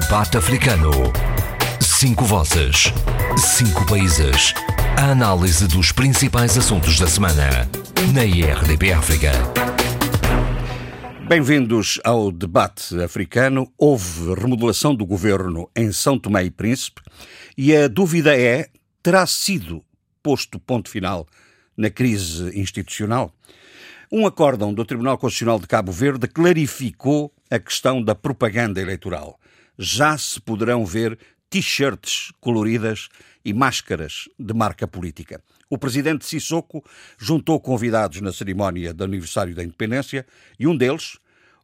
Debate Africano. Cinco vozes. Cinco países. A análise dos principais assuntos da semana. Na IRDP África. Bem-vindos ao debate africano. Houve remodelação do governo em São Tomé e Príncipe e a dúvida é: terá sido posto ponto final na crise institucional? Um acórdão do Tribunal Constitucional de Cabo Verde clarificou a questão da propaganda eleitoral. Já se poderão ver t-shirts coloridas e máscaras de marca política. O presidente Sissoko juntou convidados na cerimónia de aniversário da independência e um deles,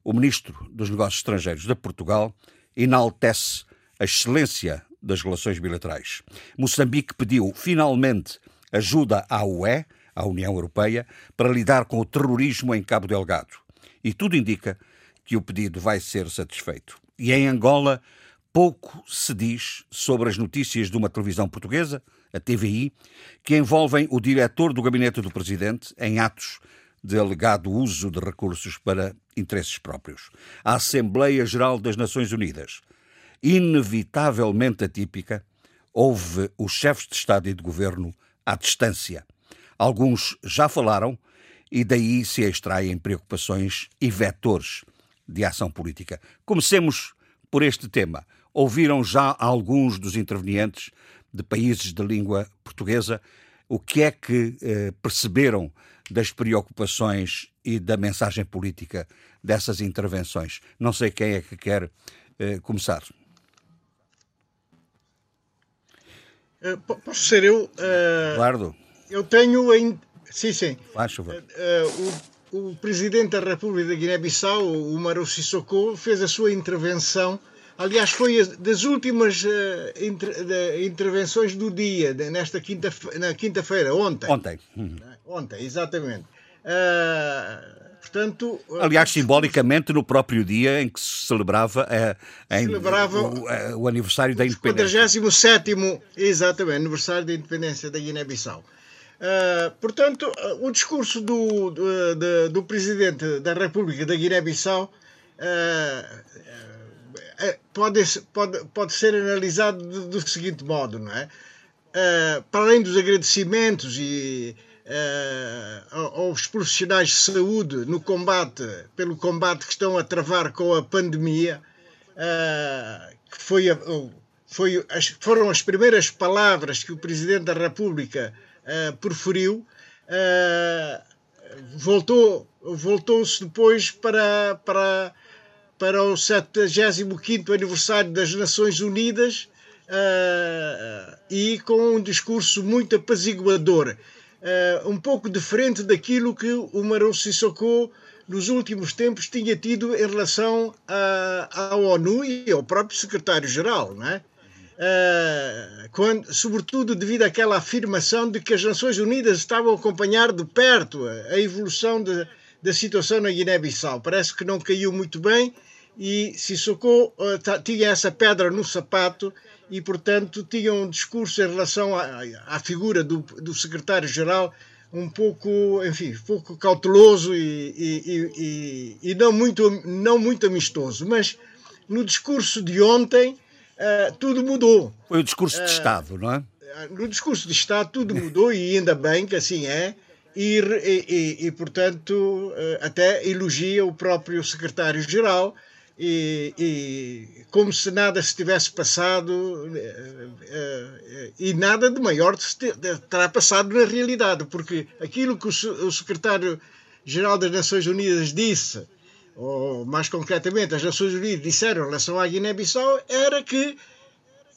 o ministro dos Negócios Estrangeiros de Portugal, enaltece a excelência das relações bilaterais. Moçambique pediu finalmente ajuda à UE à União Europeia para lidar com o terrorismo em Cabo Delgado. E tudo indica que o pedido vai ser satisfeito. E em Angola, pouco se diz sobre as notícias de uma televisão portuguesa, a TVI, que envolvem o diretor do gabinete do presidente em atos de alegado uso de recursos para interesses próprios. A Assembleia Geral das Nações Unidas, inevitavelmente atípica, houve os chefes de Estado e de Governo à distância Alguns já falaram e daí se extraem preocupações e vetores de ação política. Comecemos por este tema. Ouviram já alguns dos intervenientes de países de língua portuguesa o que é que eh, perceberam das preocupações e da mensagem política dessas intervenções. Não sei quem é que quer eh, começar. Uh, posso ser eu? Uh... Claro. Eu tenho ainda. Sim, sim. Faz favor. Uh, o, o presidente da República da Guiné-Bissau, o Maro Sissoko, fez a sua intervenção. Aliás, foi das últimas uh, inter, de, intervenções do dia, de, nesta quinta, na quinta-feira, ontem. Ontem. Uhum. Ontem, exatamente. Uh, Portanto, Aliás, simbolicamente, no próprio dia em que se celebrava, a, a, celebrava o, o, aniversário da independência. 47 exatamente, aniversário da independência da Guiné-Bissau. Uh, portanto, uh, o discurso do, do, do, do, presidente da República da Guiné-Bissau uh, pode, pode, pode ser analisado do, do seguinte modo, não é? para além dos agradecimentos e aos profissionais de saúde no combate, pelo combate que estão a travar com a pandemia, que foi, a, foi as, foram as primeiras palavras que o presidente da República uh, uh, voltou, voltou-se depois para, para, para o 75 aniversário das Nações Unidas uh, e com um discurso muito apaziguador, um pouco diferente daquilo que o Marão Sissoko nos últimos tempos tinha tido em relação à, à ONU e ao próprio secretário-geral, não é? Uh, quando, sobretudo devido àquela afirmação de que as Nações Unidas estavam a acompanhar de perto a, evolução de, da situação na Guiné-Bissau. Parece que não caiu muito bem e Sissoko uh, tinha essa pedra no sapato e, portanto, tinha um discurso em relação à, à figura do, do secretário-geral um pouco, enfim, pouco cauteloso e, e, e, e, não, muito, não muito amistoso. Mas no discurso de ontem uh, tudo mudou. Foi o discurso de Estado, não é? Eh, no discurso de Estado tudo mudou e ainda bem que assim é. E, e, e, portanto, até elogia o próprio secretário-geral e, e, como se nada se tivesse passado e nada de maior terá passado na realidade, porque aquilo que o secretário-geral das Nações Unidas disse ou mais concretamente as Nações Unidas disseram em relação à Guiné-Bissau, era que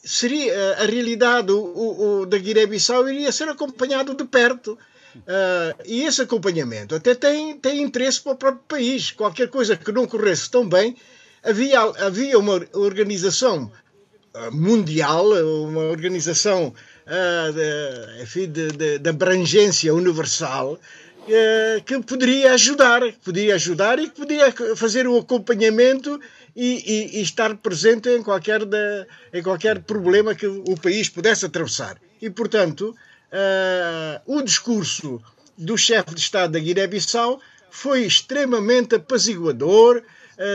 seria a realidade o, o, da Guiné-Bissau iria ser acompanhado de perto. Uh, e esse acompanhamento até tem, tem interesse para o próprio país. Qualquer coisa que não corresse tão bem, havia, havia uma organização ah, mundial, uma organização uh, de, enfim, de, de, de abrangência universal, eh, que poderia ajudar, poderia ajudar e que poderia fazer o acompanhamento e, e, e estar presente em qualquer, de, em qualquer problema que o país pudesse atravessar. E, portanto, uh, o discurso do chefe de Estado da Guiné-Bissau foi extremamente apaziguador,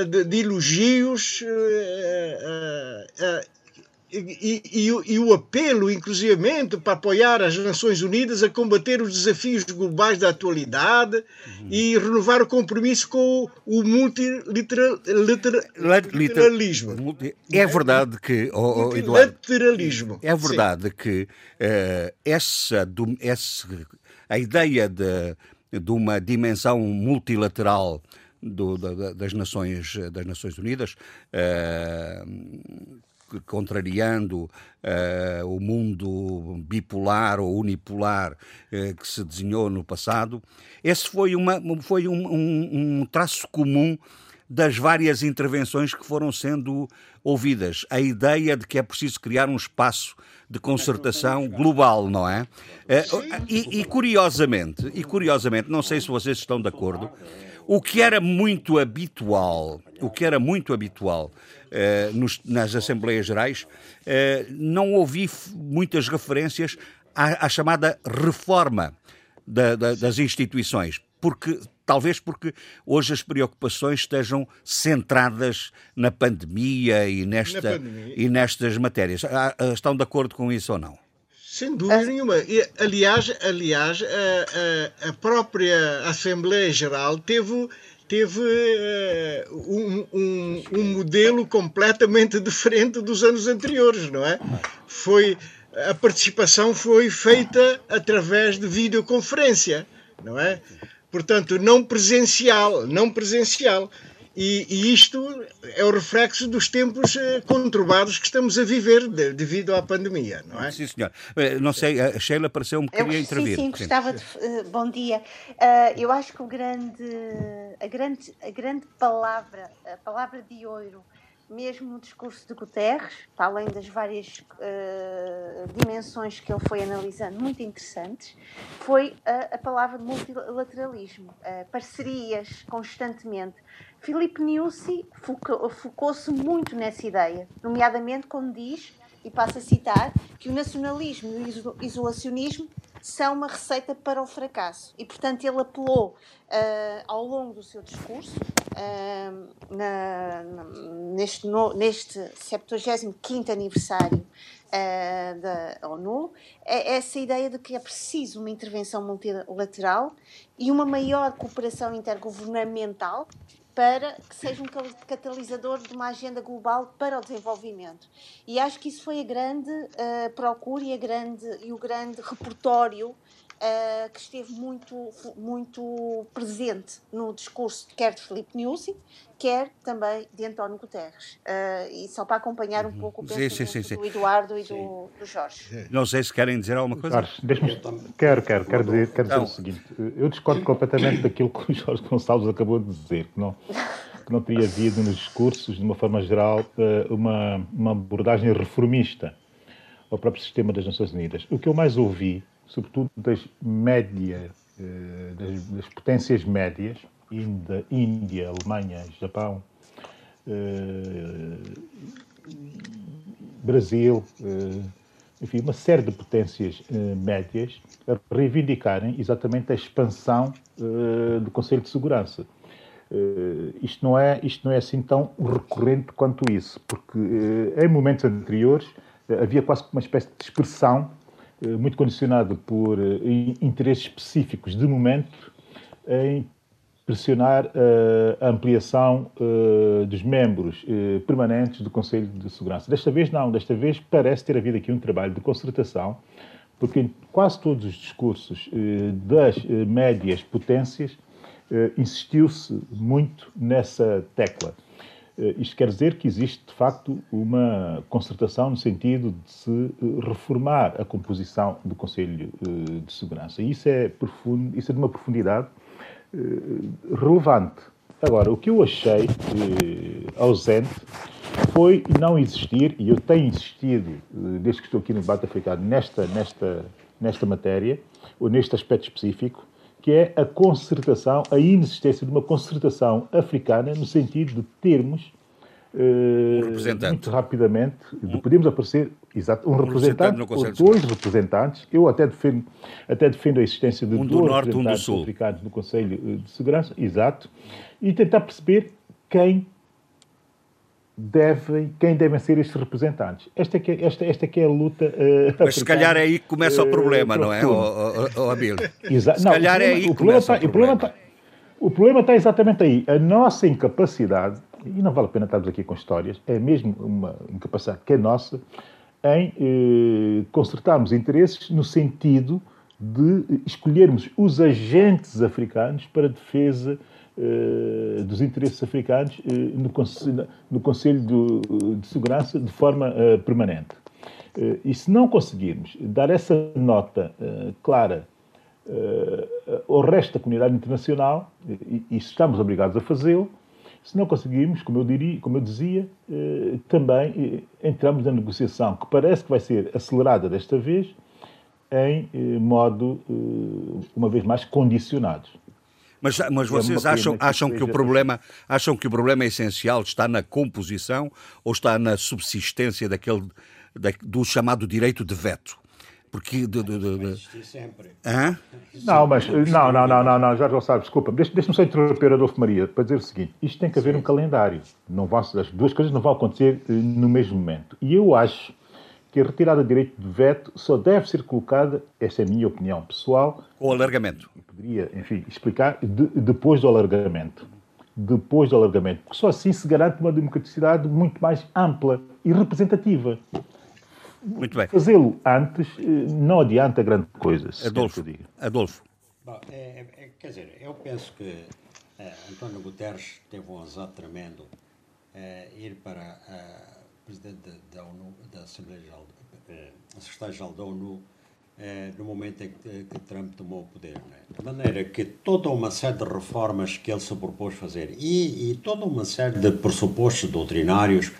de, de, elogios e, e, e, o apelo, inclusivamente, para apoiar as Nações Unidas a combater os desafios globais da atualidade uhum. e renovar o compromisso com o multilateralismo. É verdade que, oh, oh, Eduardo, é verdade Sim. que uh, essa, essa, a ideia de, de uma dimensão multilateral do, da, das, Nações, das Nações Unidas uh, contrariando uh, o mundo bipolar ou unipolar uh, que se desenhou no passado. Esse foi, uma, foi um, um, um traço comum das várias intervenções que foram sendo ouvidas. A ideia de que é preciso criar um espaço de concertação global, não é? Eh, e, e, curiosamente, e curiosamente, não sei se vocês estão de acordo, o que era muito habitual, o que era muito habitual nos, nas Assembleias Gerais, eh, não ouvi muitas referências à, à chamada reforma da, da, das instituições, porque talvez porque hoje as preocupações estejam centradas na pandemia e, nesta, na pandemia. e nestas matérias. Ah, ah, estão de acordo com isso ou não? Sem dúvida nenhuma. E, aliás, aliás a, a, a própria Assembleia Geral teve teve uh, um, um, um, modelo completamente diferente dos anos anteriores, não é? Foi a participação foi feita através de videoconferência, não é? Portanto, não presencial, não presencial. E, e, isto é o reflexo dos tempos eh, conturbados que estamos a viver de, devido à pandemia, não é? Sim, senhor. Eh, não sei, a Sheila pareceu-me que queria intervir. Sim, sim, gostava de... Uh, bom dia. Uh, eu acho que o grande, a, grande, a grande palavra, a palavra de ouro, mesmo no discurso de Guterres, para além das várias uh, dimensões que ele foi analisando, muito interessantes, foi a, a palavra de multilateralismo, parcerias constantemente Filipe Niusi focou-se muito nessa ideia, nomeadamente quando diz, e passo a citar, que o nacionalismo e o isolacionismo são uma receita para o fracasso. E, portanto, ele apelou uh, ao longo do seu discurso, uh, na, na, neste, no, neste 75 aniversário uh, da ONU, é essa ideia de que é preciso uma intervenção multilateral e uma maior cooperação intergovernamental para que seja um catalisador de uma agenda global para o desenvolvimento. E acho que isso foi a grande uh, procura e, a grande, e o grande repertório uh, que esteve muito, muito presente no discurso quer de Filipe Nyusi, quer também de António Guterres. Uh, e só para acompanhar um uhum. pouco o pensamento sim, sim, sim, do Eduardo e do, do, Jorge. Não sei se querem dizer alguma coisa. Jorge, quero, quero, quero dizer, quero dizer o seguinte. Eu discordo completamente daquilo que o Jorge Gonçalves acabou de dizer, que não, que não teria havido nos discursos, de uma forma geral, eh, uma, uma abordagem reformista ao próprio sistema das Nações Unidas. O que eu mais ouvi, sobretudo das médias, eh, das, das potências médias, Índia, Índia Alemanha, Japão, eh, Brasil, eh, enfim, uma série de potências médias a reivindicarem exatamente a expansão do Conselho de Segurança. isto, não é, isto não é assim tão recorrente quanto isso, porque em momentos anteriores havia quase uma espécie de expressão muito condicionada por interesses específicos de momento em pressionar uh, a ampliação dos membros permanentes do Conselho de Segurança. Desta vez não, desta vez parece ter havido aqui um trabalho de concertação, porque em quase todos os discursos das médias potências insistiu-se muito nessa tecla. Isto quer dizer que existe, de facto, uma concertação no sentido de se reformar a composição do Conselho de Segurança. E isso é, profundo, isso é de uma profundidade eh, relevante. Agora, o que eu achei eh, ausente foi não existir, e eu tenho insistido, eh, desde que estou aqui no debate africano, nesta, nesta, nesta matéria, ou neste aspecto específico, que é a concertação, a inexistência de uma concertação africana no sentido de termos uh, muito rapidamente, de podemos aparecer exato, um, um representante, representante ou dois representantes. Eu até defendo, até defendo a existência de um dois norte, representantes um africanos no Conselho de Segurança, exato, e tentar perceber quem devem, quem devem ser estes representantes. Esta é que é, esta, esta é, que é a luta. Uh, Mas se calhar é aí que começa uh, o problema, não é, oh, Abílio? Se não, calhar é aí que começa está, o problema. O problema, está, o problema está exatamente aí. A nossa incapacidade, e não vale a pena estarmos aqui com histórias, é mesmo uma incapacidade que é nossa, em eh, consertarmos interesses no sentido de escolhermos os agentes africanos para defesa eh, dos interesses africanos eh, no, Conselho, no Conselho de, de Segurança de forma eh, permanente. E se não conseguirmos dar essa nota clara ao resto da comunidade internacional, e estamos obrigados a fazê-lo, se não conseguirmos, como eu, diria, como eu dizia, também entramos na negociação, que parece que vai ser acelerada desta vez, em modo, uma vez mais, condicionados. Mas, mas é vocês acham, acham que o problema acham que o problema essencial está na composição ou está na subsistência daquele do chamado direito de veto? Porque de, de, de, sempre. Hã? Não, mas não, não, não, não, não, Jorge Gonçalves, desculpa, deixa-me só interromper Adolfo Maria para dizer o seguinte: isto tem que haver Sim. um calendário. Não vão, as duas coisas não vão acontecer eh, no mesmo momento. E eu acho que a retirada de direito de veto só deve ser colocada, esta é a minha opinião pessoal. Com o alargamento. Poderia, enfim, explicar de, depois do alargamento. Depois do alargamento. Porque só assim se garante uma democraticidade muito mais ampla e representativa. Muito bem. Fazê-lo antes eh, não adianta grande coisa. Adolfo. Adolfo. Bom, é, é, quer dizer, eu penso que é, António Guterres teve um azar tremendo é, ir para presidente da, da ONU, da Assembleia Geral, eh, secretário-geral da ONU, eh, no momento em que, que, Trump tomou o poder. Né? De maneira que toda uma série de reformas que ele se propôs fazer e, e toda uma série de pressupostos doutrinários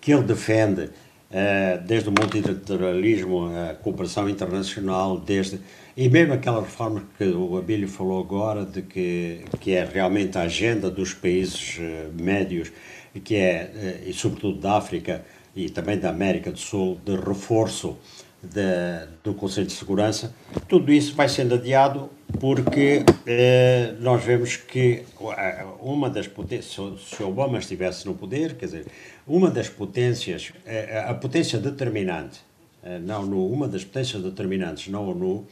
que ele defende, eh, desde o multilateralismo, a cooperação internacional, desde e mesmo aquela reforma que o Abílio falou agora, de que, que é realmente a agenda dos países médios, que é, e sobretudo da África e também da América do Sul, de reforço de, do Conselho de Segurança, tudo isso vai sendo adiado porque eh, nós vemos que eh, uma das potências, se Obama estivesse no poder, quer dizer, uma das potências, eh, a potência determinante eh, na ONU, uma das potências determinantes na ONU,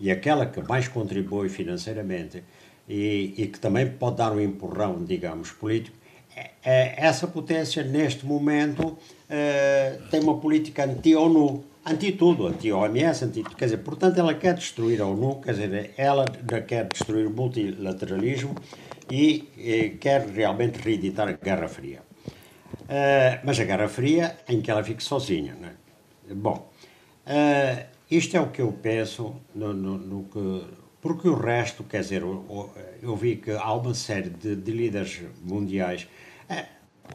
e aquela que mais contribui financeiramente e, e que também pode dar um empurrão, digamos, político, essa potência, neste momento, é, tem uma política anti-ONU, anti-tudo, anti-OMS, anti quer dizer, portanto, ela quer destruir a ONU, quer dizer, ela quer destruir o multilateralismo e, e quer realmente reeditar a Guerra Fria. Uh, mas a Guerra Fria em que ela fique sozinha. Né? Bom, uh, isto é o que eu penso no, no, no que porque o resto, quer dizer, eu vi que há uma série de, de líderes mundiais é,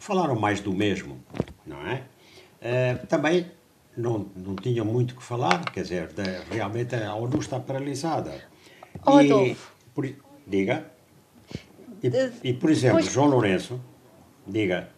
falaram mais do mesmo, não é? é também não, não tinham muito que falar, quer dizer, de, realmente a ONU está paralisada. Oh, e, por, diga. E, e, por exemplo, pois... João Lourenço, diga.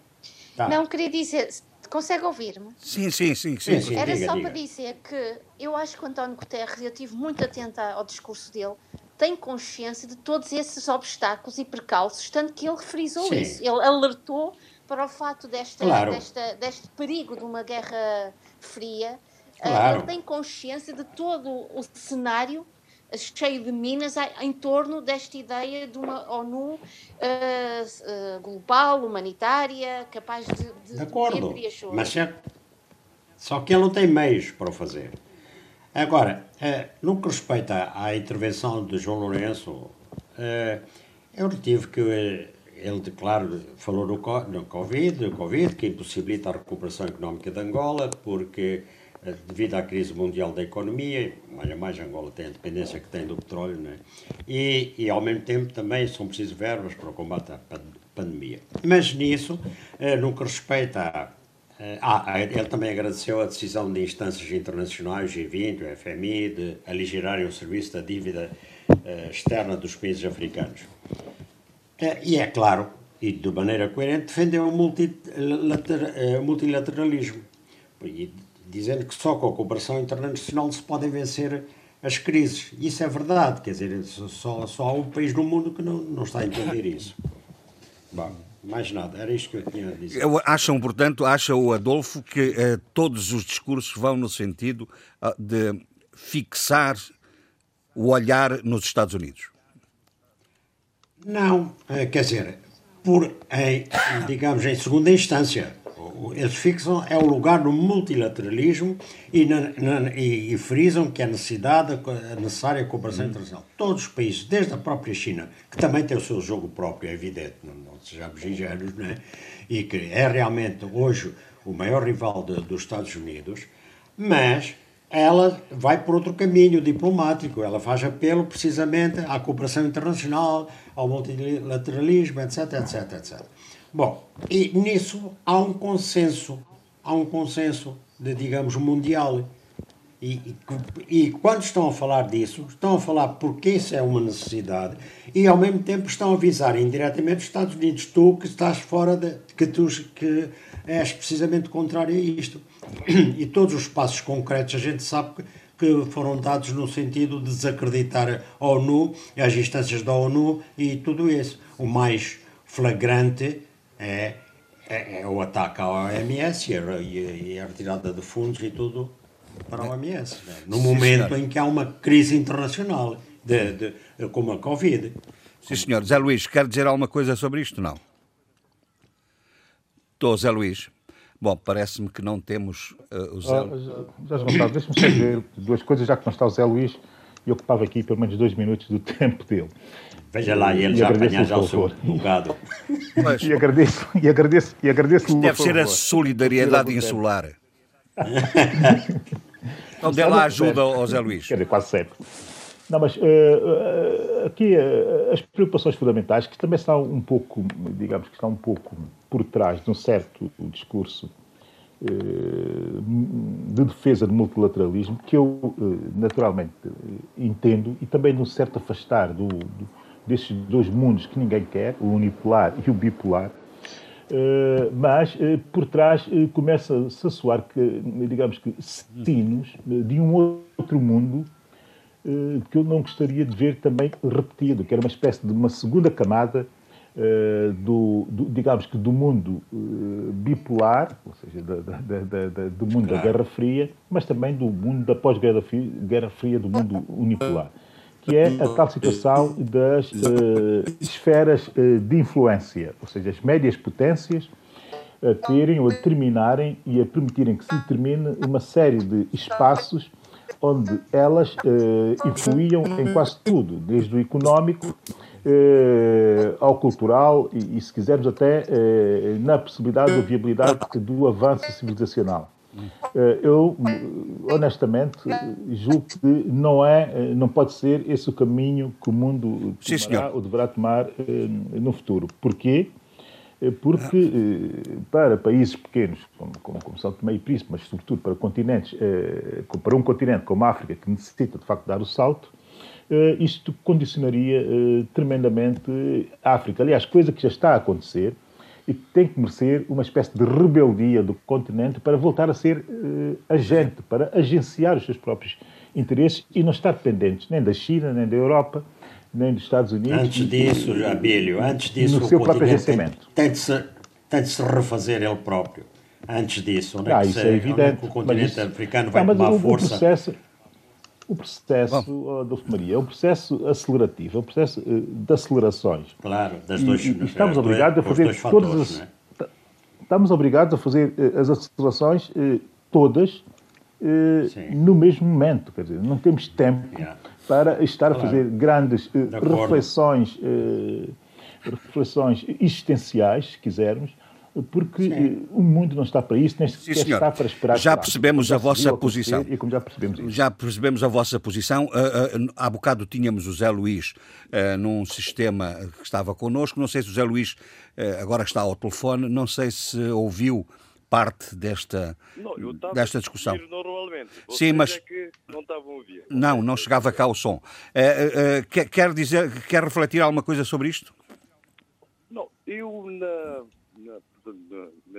Tá. Não, queria dizer, Consegue ouvir-me? Sim, sim, sim. sim, sim Era diga, só diga. para dizer que eu acho que o António Guterres, eu estive muito atenta ao discurso dele, tem consciência de todos esses obstáculos e percalços, tanto que ele frisou sim. isso. Ele alertou para o fato desta, claro. desta, deste perigo de uma guerra fria. Claro. Ele tem consciência de todo o cenário cheio de minas em torno desta ideia de uma ONU uh, uh, global, humanitária, capaz de, de, de acordo, mas é, só que ele não tem meios para o fazer. Agora, uh, no que respeita à intervenção de João Lourenço, uh, eu retive que ele, claro, falou no, no COVID, no COVID, que impossibilita a recuperação económica de Angola, porque eh, devido à crise mundial da economia, mais a mais Angola tem a dependência que tem do petróleo, né? e, e ao mesmo tempo também são precisas verbas para o combate à pandemia. Mas nisso, eh, no que respeita a. Eh, ah, ele também agradeceu a decisão de instâncias internacionais, G20, o FMI, de aligerarem o serviço da dívida externa dos países africanos. E é claro, e de maneira coerente, defendeu o multilateralismo. E dizendo que só com a cooperação internacional se podem vencer as crises. Isso é verdade, quer dizer, só, só há um país no mundo que não, não está a entender isso. Bom, mais nada, era isto que eu tinha a dizer. Acham, portanto, acha o Adolfo que uh, todos os discursos vão no sentido uh, de fixar o olhar nos Estados Unidos? Não, quer dizer, por, em, digamos, em segunda instância. Eles fixam é o lugar no multilateralismo e, na, na, e, e frisam que a necessidade, a necessária cooperação uhum. internacional. Todos os países, desde a própria China, que também tem o seu jogo próprio, é evidente, não, não sejamos ingênuos, não é? e que é realmente hoje o maior rival de, dos Estados Unidos, mas ela vai por outro caminho diplomático, ela faz apelo precisamente à cooperação internacional, ao multilateralismo, etc, etc, etc. Bom, e nisso há um consenso, há um consenso, de, digamos, mundial. E, e, e, quando estão a falar disso, estão a falar porque isso é uma necessidade e ao mesmo tempo estão a avisar indiretamente os Estados Unidos, tu que estás fora de. que tu que és precisamente contrário a isto. E todos os passos concretos a gente sabe que, que foram dados no sentido de desacreditar a ONU, as instâncias da ONU e tudo isso. O mais flagrante é, é, é o ataque à OMS e a, e a, retirada de fundos e tudo para a OMS. Né? No Sim, momento senhor. em que há uma crise internacional, de, de, como a Covid. Sim, senhor. Zé Luís, quer dizer alguma coisa sobre isto? Não. Estou, Zé Luís. Bom, parece-me que não temos uh, o Zé... Oh, deixa-me só dizer duas coisas, já que não está o Zé Luís, e ocupava aqui pelo menos dois minutos do tempo dele. Veja lá, e ele já apanha já o seu bocado. E agradeço, e agradeço, e agradeço Deve ser a solidariedade insular. Não dê lá ajuda ao Zé Luís. Quer dizer, quase sempre. Não, mas uh, uh, aqui uh, as preocupações fundamentais, que também estão um pouco, digamos que estão um pouco por trás de um certo discurso de defesa do multilateralismo, que eu naturalmente entendo, e também de um certo afastar do, do desses dois mundos que ninguém quer, o unipolar e o bipolar, mas por trás começa-se a soar que, digamos que, sinos de um outro mundo que eu não gostaria de ver também repetido, que era uma espécie de uma segunda camada do, do, digamos que, do mundo bipolar, ou seja, da, da, da, do mundo claro. da Guerra Fria, mas também do mundo da pós-Guerra Fria, Fria, do mundo unipolar que é a tal situação das uh, esferas uh, de influência, ou seja, as médias potências a terem ou a determinarem e a permitirem que se determine uma série de espaços onde elas uh, influíam em quase tudo, desde o económico ao cultural e, e, se quisermos, até na possibilidade ou viabilidade do avanço civilizacional. Eh, eu, honestamente, julgo que não, é, eh, não pode ser esse o caminho que o mundo tomará, ou deverá tomar eh, no futuro. Porquê? Porque para países pequenos, como, como, como São Tomé e Príncipe, mas sobretudo para continentes, para um continente como a África, que necessita de facto dar o salto, isto condicionaria tremendamente a África. Aliás, coisa que já está a acontecer, e tem que merecer uma espécie de rebeldia do continente para voltar a ser uh, agente, para agenciar os seus próprios interesses e não estar dependentes nem da China, nem da Europa, nem dos Estados Unidos. Antes disso, Abílio, antes disso, no seu próprio agenciamento. Tem, de se, tem de se refazer ele próprio. Antes disso, onde é ah, isso é evidente. o continente isso, africano vai tomar o, força. O processo, o processo, Adolfo Maria, é um processo acelerativo, é um processo uh, de acelerações. Claro, das duas e, e estamos obrigados a fazer todas as, é? Estamos obrigados a fazer as acelerações uh, todas no mesmo momento, quer dizer, não temos tempo yeah. para estar claro. a fazer grandes reflexões, reflexões existenciais, se quisermos, porque Sim. o mundo não está para isso, nem sequer está para esperar. Já percebemos a vossa posição. E como já percebemos isso. Já percebemos a vossa posição. Uh, uh, há bocado tínhamos o Zé Luís uh, num sistema que estava connosco. Não sei se o Zé Luís, agora está ao telefone, não sei se ouviu parte desta, não, desta discussão. Sim, mas é não estavam a ouvir. Não, não chegava cá o som. Quer, quer dizer, quer refletir alguma coisa sobre isto? Não, eu na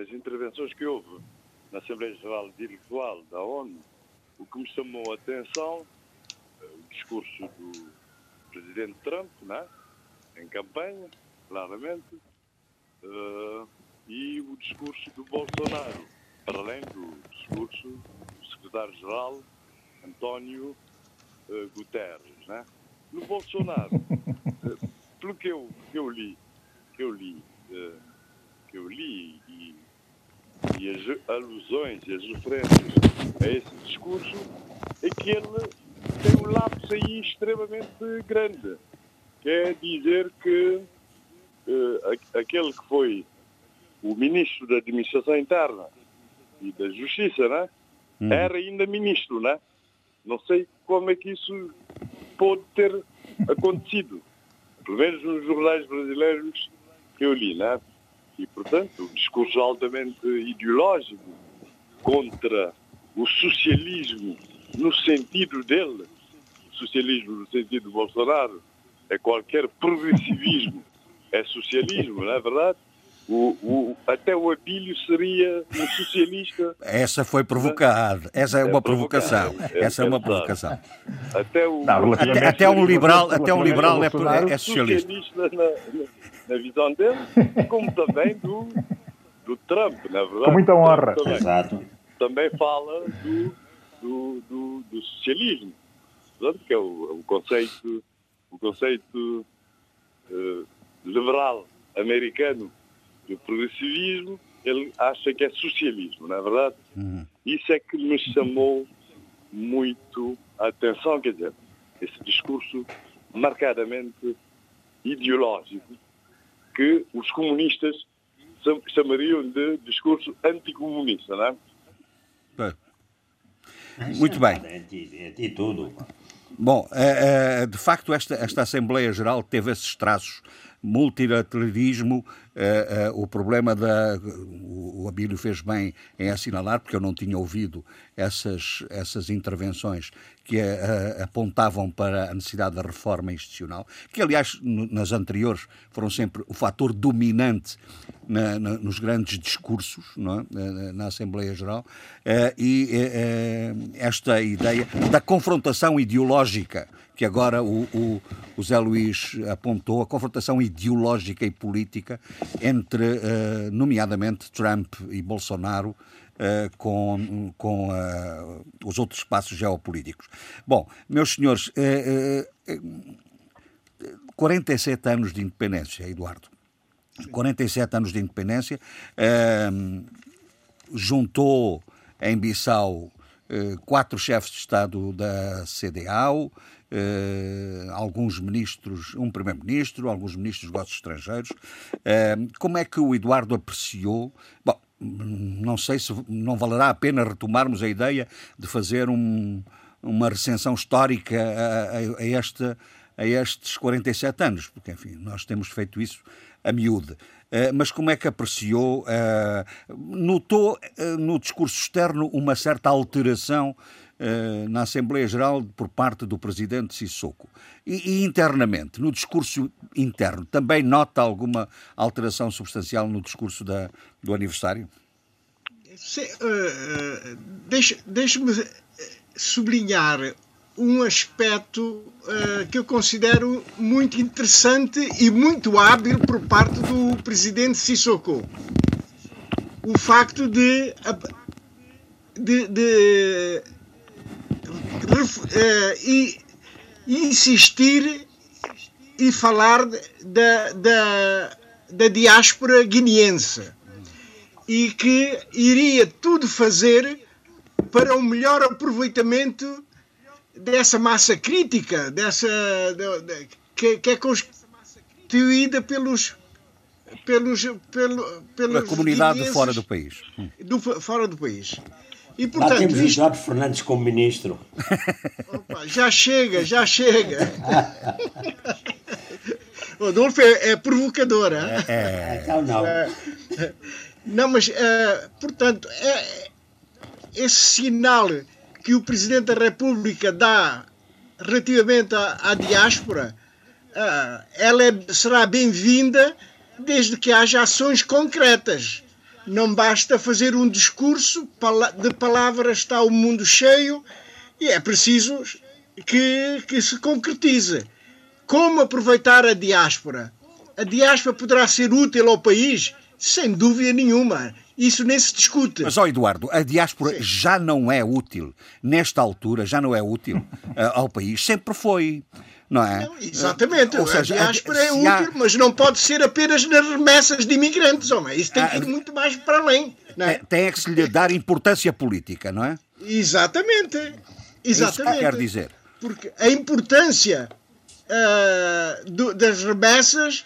nas intervenções que houve na Assembleia Geral Virtual da ONU, o que me chamou a atenção, eh, o discurso do presidente Trump, né? em campanha, claramente, uh, e o discurso do Bolsonaro, para além do discurso do secretário-geral António uh, Guterres. Né? No Bolsonaro, uh, pelo que eu, que eu li, que eu li, que eu li e, e as alusões e as referências a esse discurso, é que ele tem um lapso aí extremamente grande. Quer dizer que uh, aquele que foi o ministro da Administração Interna e da Justiça, né? Hum. Era ainda ministro, né? Não sei como é que isso pode ter acontecido. Pelo menos nos jornais brasileiros que eu li, né? E, portanto, um discurso altamente ideológico contra o socialismo no sentido dele, socialismo no sentido de Bolsonaro, é qualquer progressivismo, é socialismo, não é verdade? O, o, até o Abílio seria um socialista. Essa foi provocada. Essa é, é uma provocação. É, Essa é, uma provocação. Até, o, não, até, até um liberal, até um liberal é, é, socialista. socialista na, na, visão dele, como também do, do Trump, na verdade. Com muita honra. Também, Exato. Também fala do, do, do, do socialismo, que é o, o conceito, o conceito uh, liberal americano do progressivismo, ele acha que é socialismo, não é verdade? Uhum. Isso é que me chamou muito a atenção, quer dizer, esse discurso marcadamente ideológico que os comunistas chamariam de discurso anticomunista, não é? Muito bem. É de tudo. Bom, é, é, de facto, esta, esta Assembleia Geral teve esses traços multilateralismo, uh, uh, o problema da. O, o Abílio fez bem em assinalar, porque eu não tinha ouvido essas, essas intervenções que uh, apontavam para a necessidade da reforma institucional, que, aliás, nas anteriores foram sempre o fator dominante na, na, nos grandes discursos é? na Assembleia Geral, e esta ideia da confrontação ideológica que agora o, o, o, Zé Luís apontou, a confrontação ideológica e política entre, uh, nomeadamente, Trump e Bolsonaro. Uh, com, com uh, os outros espaços geopolíticos. Bom, meus senhores, 47 anos de independência, Eduardo. 47 anos de independência, juntou em Bissau quatro chefes de Estado da CDAO, Uh, alguns ministros, um primeiro-ministro, alguns ministros dos negócios estrangeiros. Uh, como é que o Eduardo apreciou? Bom, não sei se não valerá a pena retomarmos a ideia de fazer um, uma recensão histórica a, a, a, este, a estes 47 anos, porque, enfim, nós temos feito isso a miúde. Uh, mas como é que apreciou? notou no discurso externo uma certa alteração eh, na Assembleia Geral por parte do presidente Sissoko. E, e, internamente, no discurso interno, também nota alguma alteração substancial no discurso da, do aniversário? Uh, uh, Deixe-me sublinhar um aspecto uh, que eu considero muito interessante e muito hábil por parte do presidente Sissoko. O facto de, de, de e insistir e falar da, da, da diáspora guineense. E que iria tudo fazer para o melhor aproveitamento dessa massa crítica, dessa de, que, que, é constituída pelos pelos pelo, pelos a comunidade fora do país, do, fora do país. E, portanto, Lá temos isto... o Jorge Fernandes como ministro. Opa, já chega, já chega. o Adolfo é, é provocadora. É, é. Então não. É, não, mas, uh, portanto, é, esse sinal que o Presidente da República dá relativamente à, à diáspora, uh, ela é, será bem-vinda desde que haja ações concretas não basta fazer um discurso, de palavras está o mundo cheio e é preciso que, que se concretize. Como aproveitar a diáspora? a diáspora poderá ser útil ao país? Sem dúvida nenhuma. Isso nem se discute. Mas, ó Eduardo, a diáspora Sim. já não é útil, nesta altura, já não é útil uh, ao país. Sempre foi. Não é? Não, exatamente. Ou seja, a diáspora é útil, há... mas não pode ser apenas nas remessas de imigrantes, homem. Isso tem que ir muito mais para além. É? Tem é que se lhe dar importância política, não é? Exatamente. Exatamente. É isso que quer dizer. Porque a importância uh, do, das remessas,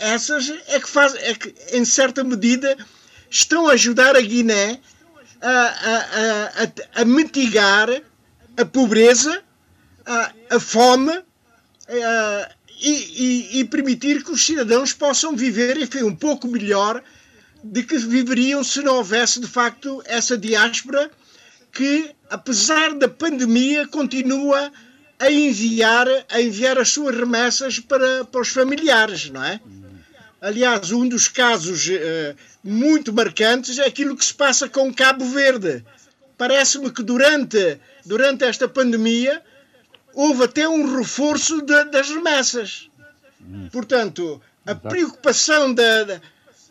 essas é que faz, é que em certa medida estão a ajudar a Guiné a, a, a, a mitigar a pobreza, a, a fome e, e, e, permitir que os cidadãos possam viver enfim, um pouco melhor de que viveriam se não houvesse de facto essa diáspora que, apesar da pandemia, continua a enviar, a enviar as suas remessas para, para os familiares, não é? Aliás, um dos casos uh, muito marcantes é aquilo que se passa com Cabo Verde. Parece-me que durante, durante esta pandemia houve até um reforço de, das remessas. Portanto, a preocupação da, da,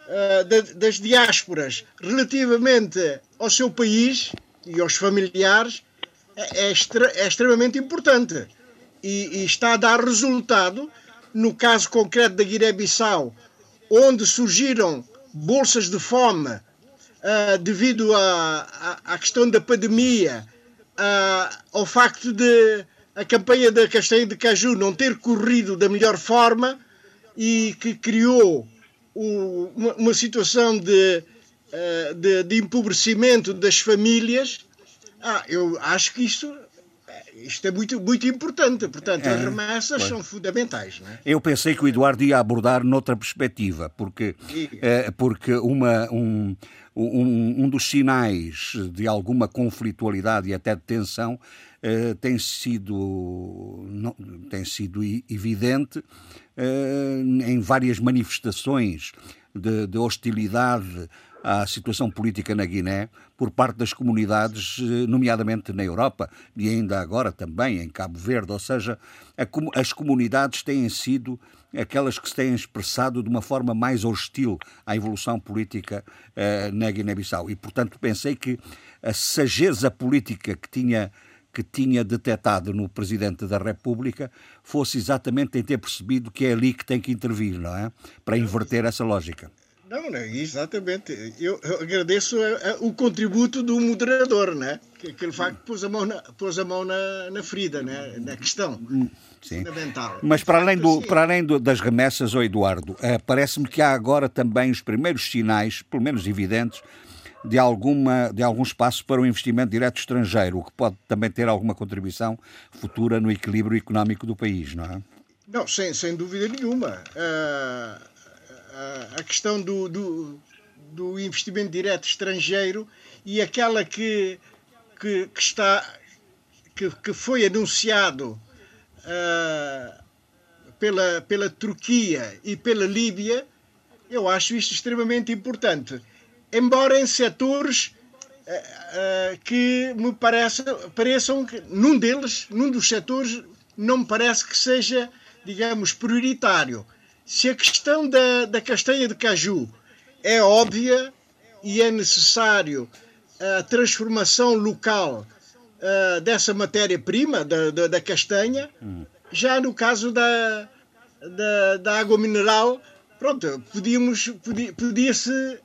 eh, da, das diásporas relativamente ao seu país e aos familiares é, é, extra, é extremamente importante e, e, está a dar resultado. No caso concreto da Guiné-Bissau, onde surgiram bolsas de fome uh, devido à questão da pandemia, uh, ao facto de a campanha da castanha de caju não ter corrido da melhor forma e que criou o, uma, uma, situação de, uh, de, de, empobrecimento das famílias, ah, eu acho que isto isto é muito, muito importante. Portanto, é, as remessas são fundamentais. É? Eu pensei que o Eduardo ia abordar noutra perspectiva, porque, é, porque uma, um, um, um, dos sinais de alguma conflitualidade e até de tensão é, tem, sido, não, tem sido evidente é, em várias manifestações de, de hostilidade à situação política na Guiné por parte das comunidades, eh, nomeadamente na Europa e ainda agora também em Cabo Verde. Ou seja, as comunidades têm sido aquelas que se têm expressado de uma forma mais hostil à evolução política uh, na Guiné-Bissau. E, portanto, pensei que a sageza política que tinha que tinha detectado no Presidente da República fosse exatamente em ter percebido que é ali que tem que intervir, não é? Para inverter essa lógica. Não, não, exatamente. Eu, eu agradeço a, a, o contributo do moderador, né? Que, que ele facto pôs a mão na, pôs a mão na, na ferida, né? na questão. Sim. Fundamental. Mas para além, do, para além do, das remessas, oh Eduardo, uh, parece-me que há agora também os primeiros sinais, pelo menos evidentes, de, alguma, de algum espaço para o investimento direto estrangeiro, o que pode também ter alguma contribuição futura no equilíbrio económico do país, não é? Não, sem, sem dúvida nenhuma. Uh a questão do, do, do, investimento direto estrangeiro e aquela que, que, que está que, que, foi anunciado uh, pela, pela Turquia e pela Líbia, eu acho isto extremamente importante. Embora em setores uh, uh, que me parece, pareçam que num deles, num dos setores, não me parece que seja, digamos, prioritário se a questão da, da castanha de caju é óbvia e é necessário a transformação local uh, dessa matéria-prima, da, da, da, castanha, hum. já no caso da, da, da, água mineral, pronto, podíamos, podia, podia-se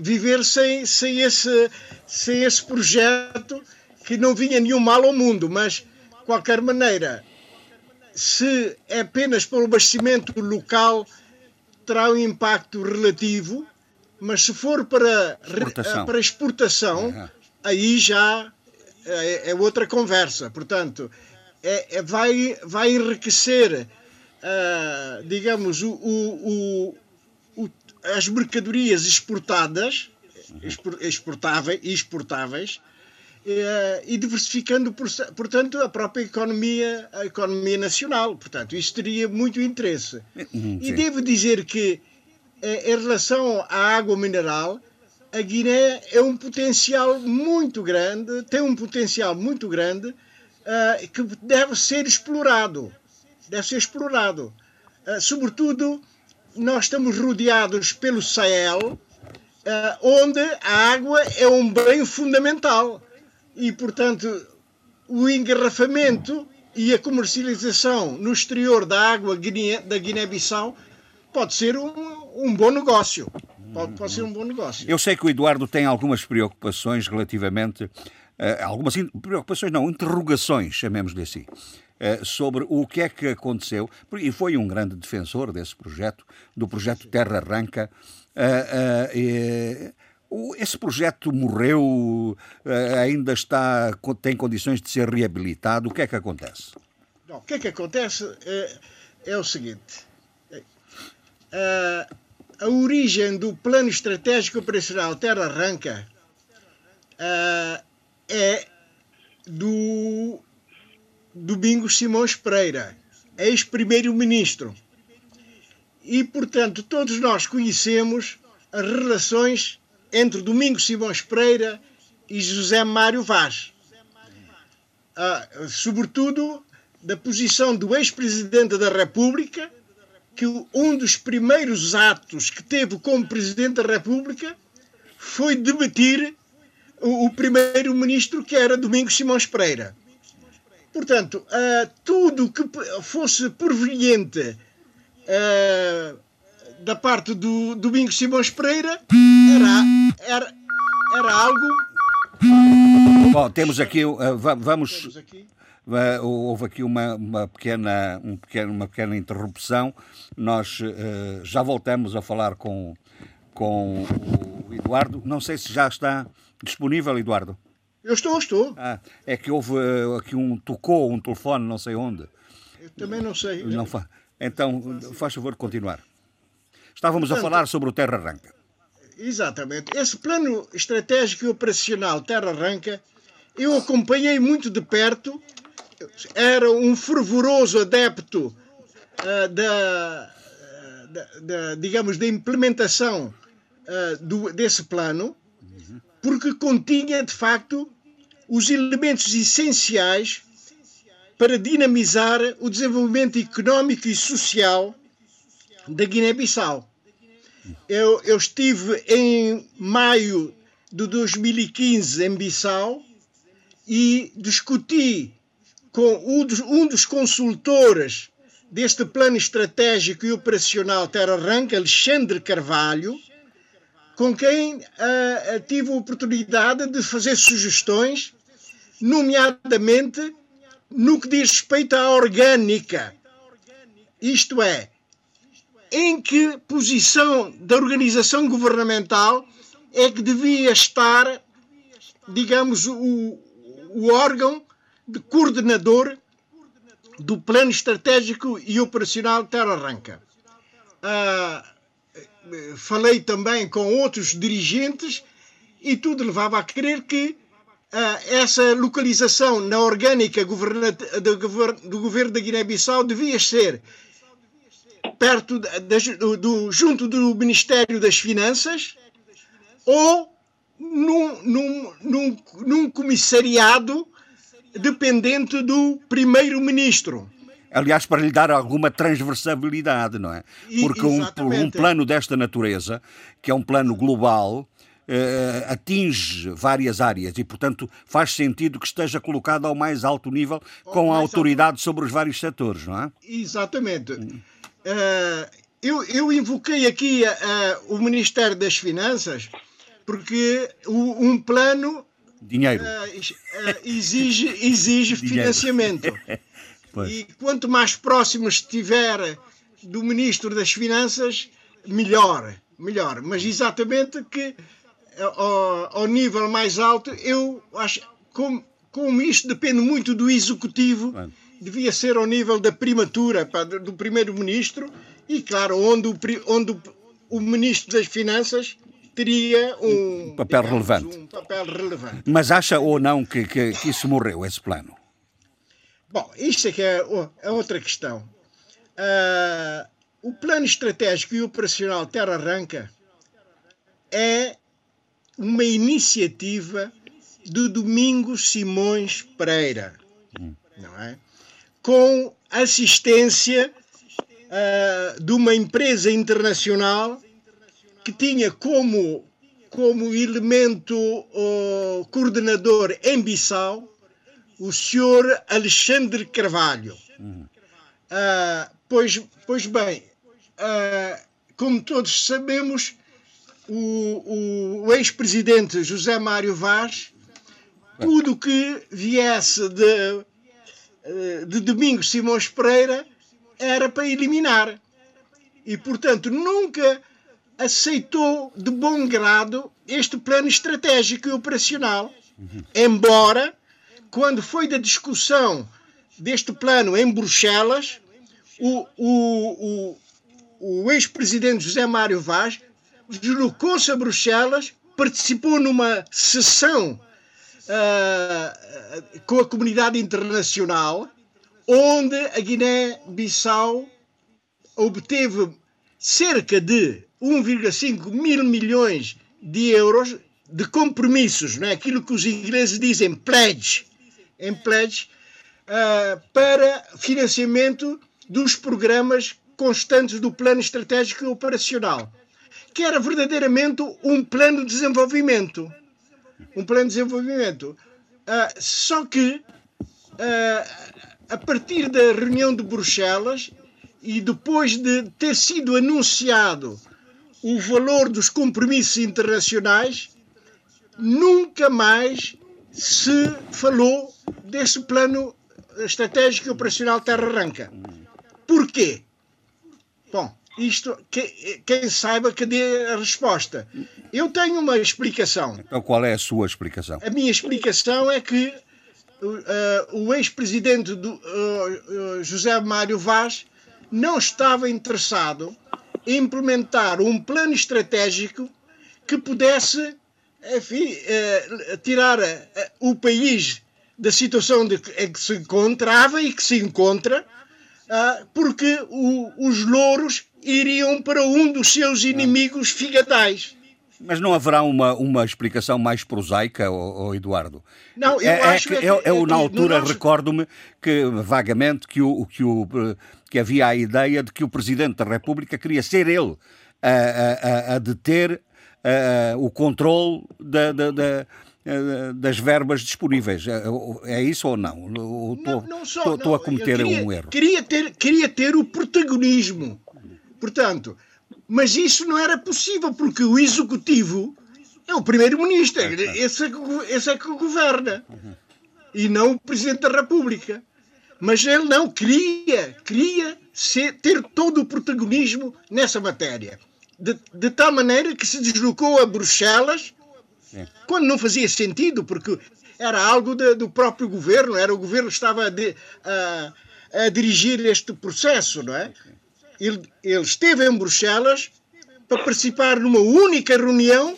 viver sem, sem, esse, sem esse projeto que não vinha nenhum mal ao mundo, mas, de qualquer maneira, se é apenas para o abastecimento local, terá um impacto relativo, mas se for para exportação, para exportação uhum. aí já é, é, outra conversa. Portanto, é, é vai, vai enriquecer, uh, digamos, o, o, o, as mercadorias exportadas, exportáveis, exportáveis eh, e diversificando, portanto, a própria economia, a economia nacional. Portanto, isso teria muito interesse. Uhum, e devo dizer que, eh, em relação à água mineral, a Guiné é um potencial muito grande, tem um potencial muito grande uh, que deve ser explorado. Deve ser explorado. Uh, sobretudo nós estamos rodeados pelo Sahel, uh, onde a água é um bem fundamental. E, portanto, o engarrafamento e a comercialização no exterior da água da Guiné-Bissau pode ser um, um bom negócio. Pode, pode, ser um bom negócio. Eu sei que o Eduardo tem algumas preocupações relativamente. Uh, algumas preocupações, não, interrogações, chamemos-lhe assim, sobre o que é que aconteceu. E foi um grande defensor desse projeto, do projeto Terra Arranca. Uh, esse projeto morreu, eh, ainda está, tem condições de ser reabilitado. O que é que acontece? Não, o que é que acontece é, é o seguinte: é, a origem do Plano Estratégico Operacional Terra Arranca é, é do Domingos Simões Pereira, ex-primeiro-ministro. E, portanto, todos nós conhecemos as relações entre Domingos Simões Pereira e José Mário Vaz. Ah, sobretudo da posição do ex-presidente da República, que um dos primeiros atos que teve como presidente da República foi debater o, o primeiro-ministro que era Domingos Simões Pereira. Portanto, ah, tudo que fosse proveniente ah, da parte do Domingos Simões Pereira era, era, era algo. Bom, temos aqui, uh, vamos. Temos aqui. Uh, houve aqui uma, uma, pequena, um pequeno, uma pequena interrupção. Nós uh, já voltamos a falar com, com o Eduardo. Não sei se já está disponível, Eduardo. Eu estou, estou. Ah, é que houve uh, aqui um tocou um telefone, não sei onde. Eu também não sei. Não fa... Então, faz favor de continuar. Estávamos Portanto, a falar sobre o Terra Arranca. Exatamente. Esse plano estratégico e operacional Terra Arranca, eu acompanhei muito de perto, era um fervoroso adepto uh, da, da, da, digamos, da implementação uh, do, desse plano, porque continha, de facto, os elementos essenciais para dinamizar o desenvolvimento económico e social da Guiné-Bissau. Eu, eu estive em maio de 2015 em Bissau e discuti com um dos, consultores deste plano estratégico e operacional Terra Arranca, Alexandre Carvalho, com quem uh, tive a oportunidade de fazer sugestões, nomeadamente no que diz respeito à orgânica. Isto é, em que posição da organização governamental é que devia estar, digamos, o, o órgão de coordenador do plano estratégico e operacional Terra Arranca. Ah, falei também com outros dirigentes e tudo levava a crer que ah, essa localização na orgânica do governo da Guiné-Bissau devia ser perto do, do, junto do Ministério das Finanças ou num, num, num, num comissariado dependente do primeiro-ministro. Aliás, para lhe dar alguma transversalidade, não é? Porque um, um, plano desta natureza, que é um plano global, eh, atinge várias áreas e, portanto, faz sentido que esteja colocado ao mais alto nível, com a autoridade alto. sobre os vários setores, não é? Exatamente. Hum. Uh, eu, eu, invoquei aqui uh, o Ministério das Finanças porque o, um plano Dinheiro. Uh, exige, exige financiamento. e quanto mais próximo estiver do Ministro das Finanças, melhor. melhor. Mas exatamente que ao, ao nível mais alto, eu acho como, como isto depende muito do Executivo devia ser ao nível da primatura do primeiro-ministro e, claro, onde o, onde o ministro das Finanças teria um, um papel, digamos, relevante. um papel relevante. Mas acha ou não que, que, que isso morreu, esse plano? Bom, isto é que é a outra questão. Uh, o plano estratégico e operacional Terra Arranca é uma iniciativa do Domingos Simões Pereira, hum. não é? com assistência uh, de uma empresa internacional que tinha como, como elemento uh, coordenador em Bissau o senhor Alexandre Carvalho. Uh, pois, pois bem, como todos sabemos, o, o ex-presidente José Mário Vaz, tudo que viesse de, eh, de Domingos Simões Pereira era para eliminar. E, portanto, nunca aceitou de bom grado este plano estratégico e operacional, uhum. embora, quando foi da discussão deste plano em Bruxelas, o, o, o, o ex-presidente José Mário Vaz deslocou-se a Bruxelas, participou numa sessão uh, com a comunidade internacional, onde a Guiné-Bissau obteve cerca de 1,5 mil milhões de euros de compromissos, não é? aquilo que os ingleses dizem pledge, em pledge, uh, para financiamento dos programas constantes do plano estratégico e operacional que era verdadeiramente um plano de desenvolvimento. Um plano de desenvolvimento. Uh, só que, uh, a partir da reunião de Bruxelas e depois de ter sido anunciado o valor dos compromissos internacionais, nunca mais se falou desse plano estratégico e operacional Terra Arranca. Porquê? Bom, isto, que, quem saiba que dê a resposta. Eu tenho uma explicação. Então qual é a sua explicação? A minha explicação é que uh, o ex-presidente uh, uh, José Mário Vaz não estava interessado em implementar um plano estratégico que pudesse enfim, tirar o país da situação de, em que se encontrava e que se encontra, porque o, os louros iriam para um dos seus inimigos figatais. Mas não haverá uma, uma explicação mais prosaica, oh, oh Eduardo? Não, eu é, é acho que, que... Eu, eu, é na altura, nosso... recordo-me que, vagamente, que, o, que, o, que havia a ideia de que o Presidente da República queria ser ele a, a, a deter a, o controle da, da, da das verbas disponíveis. É, é isso ou não? Estou a cometer queria, um erro. Queria ter, queria ter o protagonismo Portanto, mas isso não era possível, porque o executivo é o primeiro-ministro, esse, é que, esse é que governa, e não o presidente da República. Mas ele não queria, queria ser, ter todo o protagonismo nessa matéria. De, de tal maneira que se deslocou a Bruxelas, quando não fazia sentido, porque era algo de, do próprio governo, era o governo que estava a, de, a, a dirigir este processo, não é? ele, ele esteve em Bruxelas para participar numa única reunião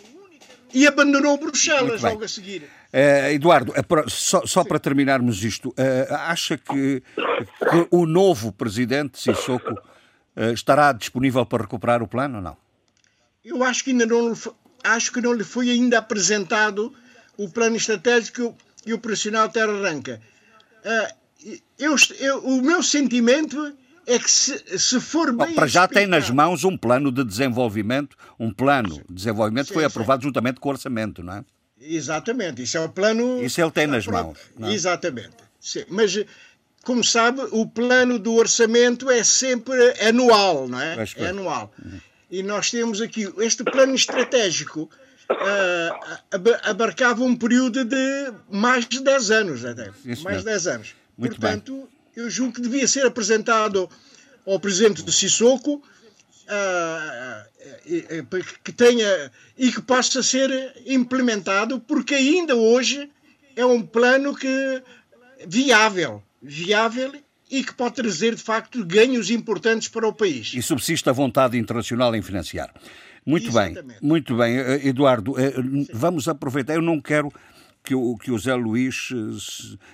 e abandonou Bruxelas logo a seguir. Uh, Eduardo, uh, só, só para terminarmos isto, uh, acha que, que, o novo presidente Sissoko estará disponível para recuperar o plano ou não? Eu acho que ainda não acho que não lhe foi ainda apresentado o plano estratégico e operacional Terra Arranca. Eu, eu, o meu sentimento é que se, se for bem. Bom, para já tem nas mãos um plano de desenvolvimento, um plano de desenvolvimento que foi aprovado sim. juntamente com o orçamento, não é? Exatamente, isso é o plano. Isso ele tem nas mãos. É? Exatamente. Sim. Mas, como sabe, o plano do orçamento é sempre anual, não é? É anual. Uhum. E nós temos aqui este plano estratégico. Uh, abarcava um período de mais de 10 anos, até. Mais de 10 anos. Muito Portanto, bem eu julgo que devia ser apresentado ao presidente do Sissoko uh, que tenha e que possa ser implementado, porque ainda hoje é um plano que viável, viável e que pode trazer de facto ganhos importantes para o país. E subsiste a vontade internacional em financiar. Muito Exatamente. bem, muito bem, eh, Eduardo. Eh, vamos aproveitar. Eu não quero que o, que o Zé Luís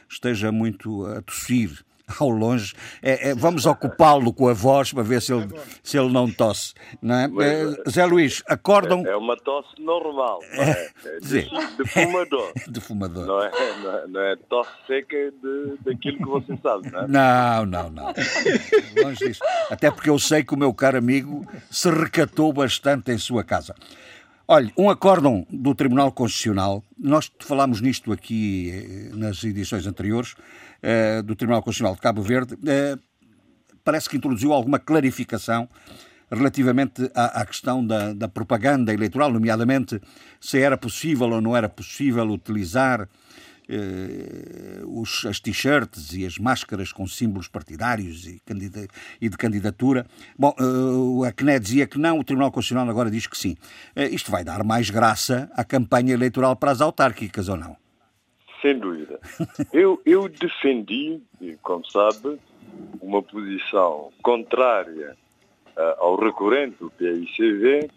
esteja muito a tossir ao longe. É, é, vamos ocupá-lo com a voz para ver se ele, se ele não tosse. Não é? é Zé Luís, acordam. É, uma tosse normal. É? é de, de, fumador. de fumador. Não é, não é, não é tosse seca de, daquilo que você sabe, não é? Não, não, não. Longe disso. Até porque eu sei que o meu caro amigo se recatou bastante em sua casa. Olha, um acórdão do Tribunal Constitucional, nós falámos nisto aqui eh, nas edições anteriores, uh, do Tribunal Constitucional de Cabo Verde, uh, parece que introduziu alguma clarificação relativamente à, à questão da, da, propaganda eleitoral, nomeadamente se era possível ou não era possível utilizar eh, os, as t-shirts e as máscaras com símbolos partidários e, e de candidatura. Bom, a CNE dizia que não, o Tribunal Constitucional agora diz que sim. Isto vai dar mais graça à campanha eleitoral para as autárquicas ou não? Sem dúvida. eu, eu defendi, como sabe, uma posição contrária uh, ao recorrente do PICV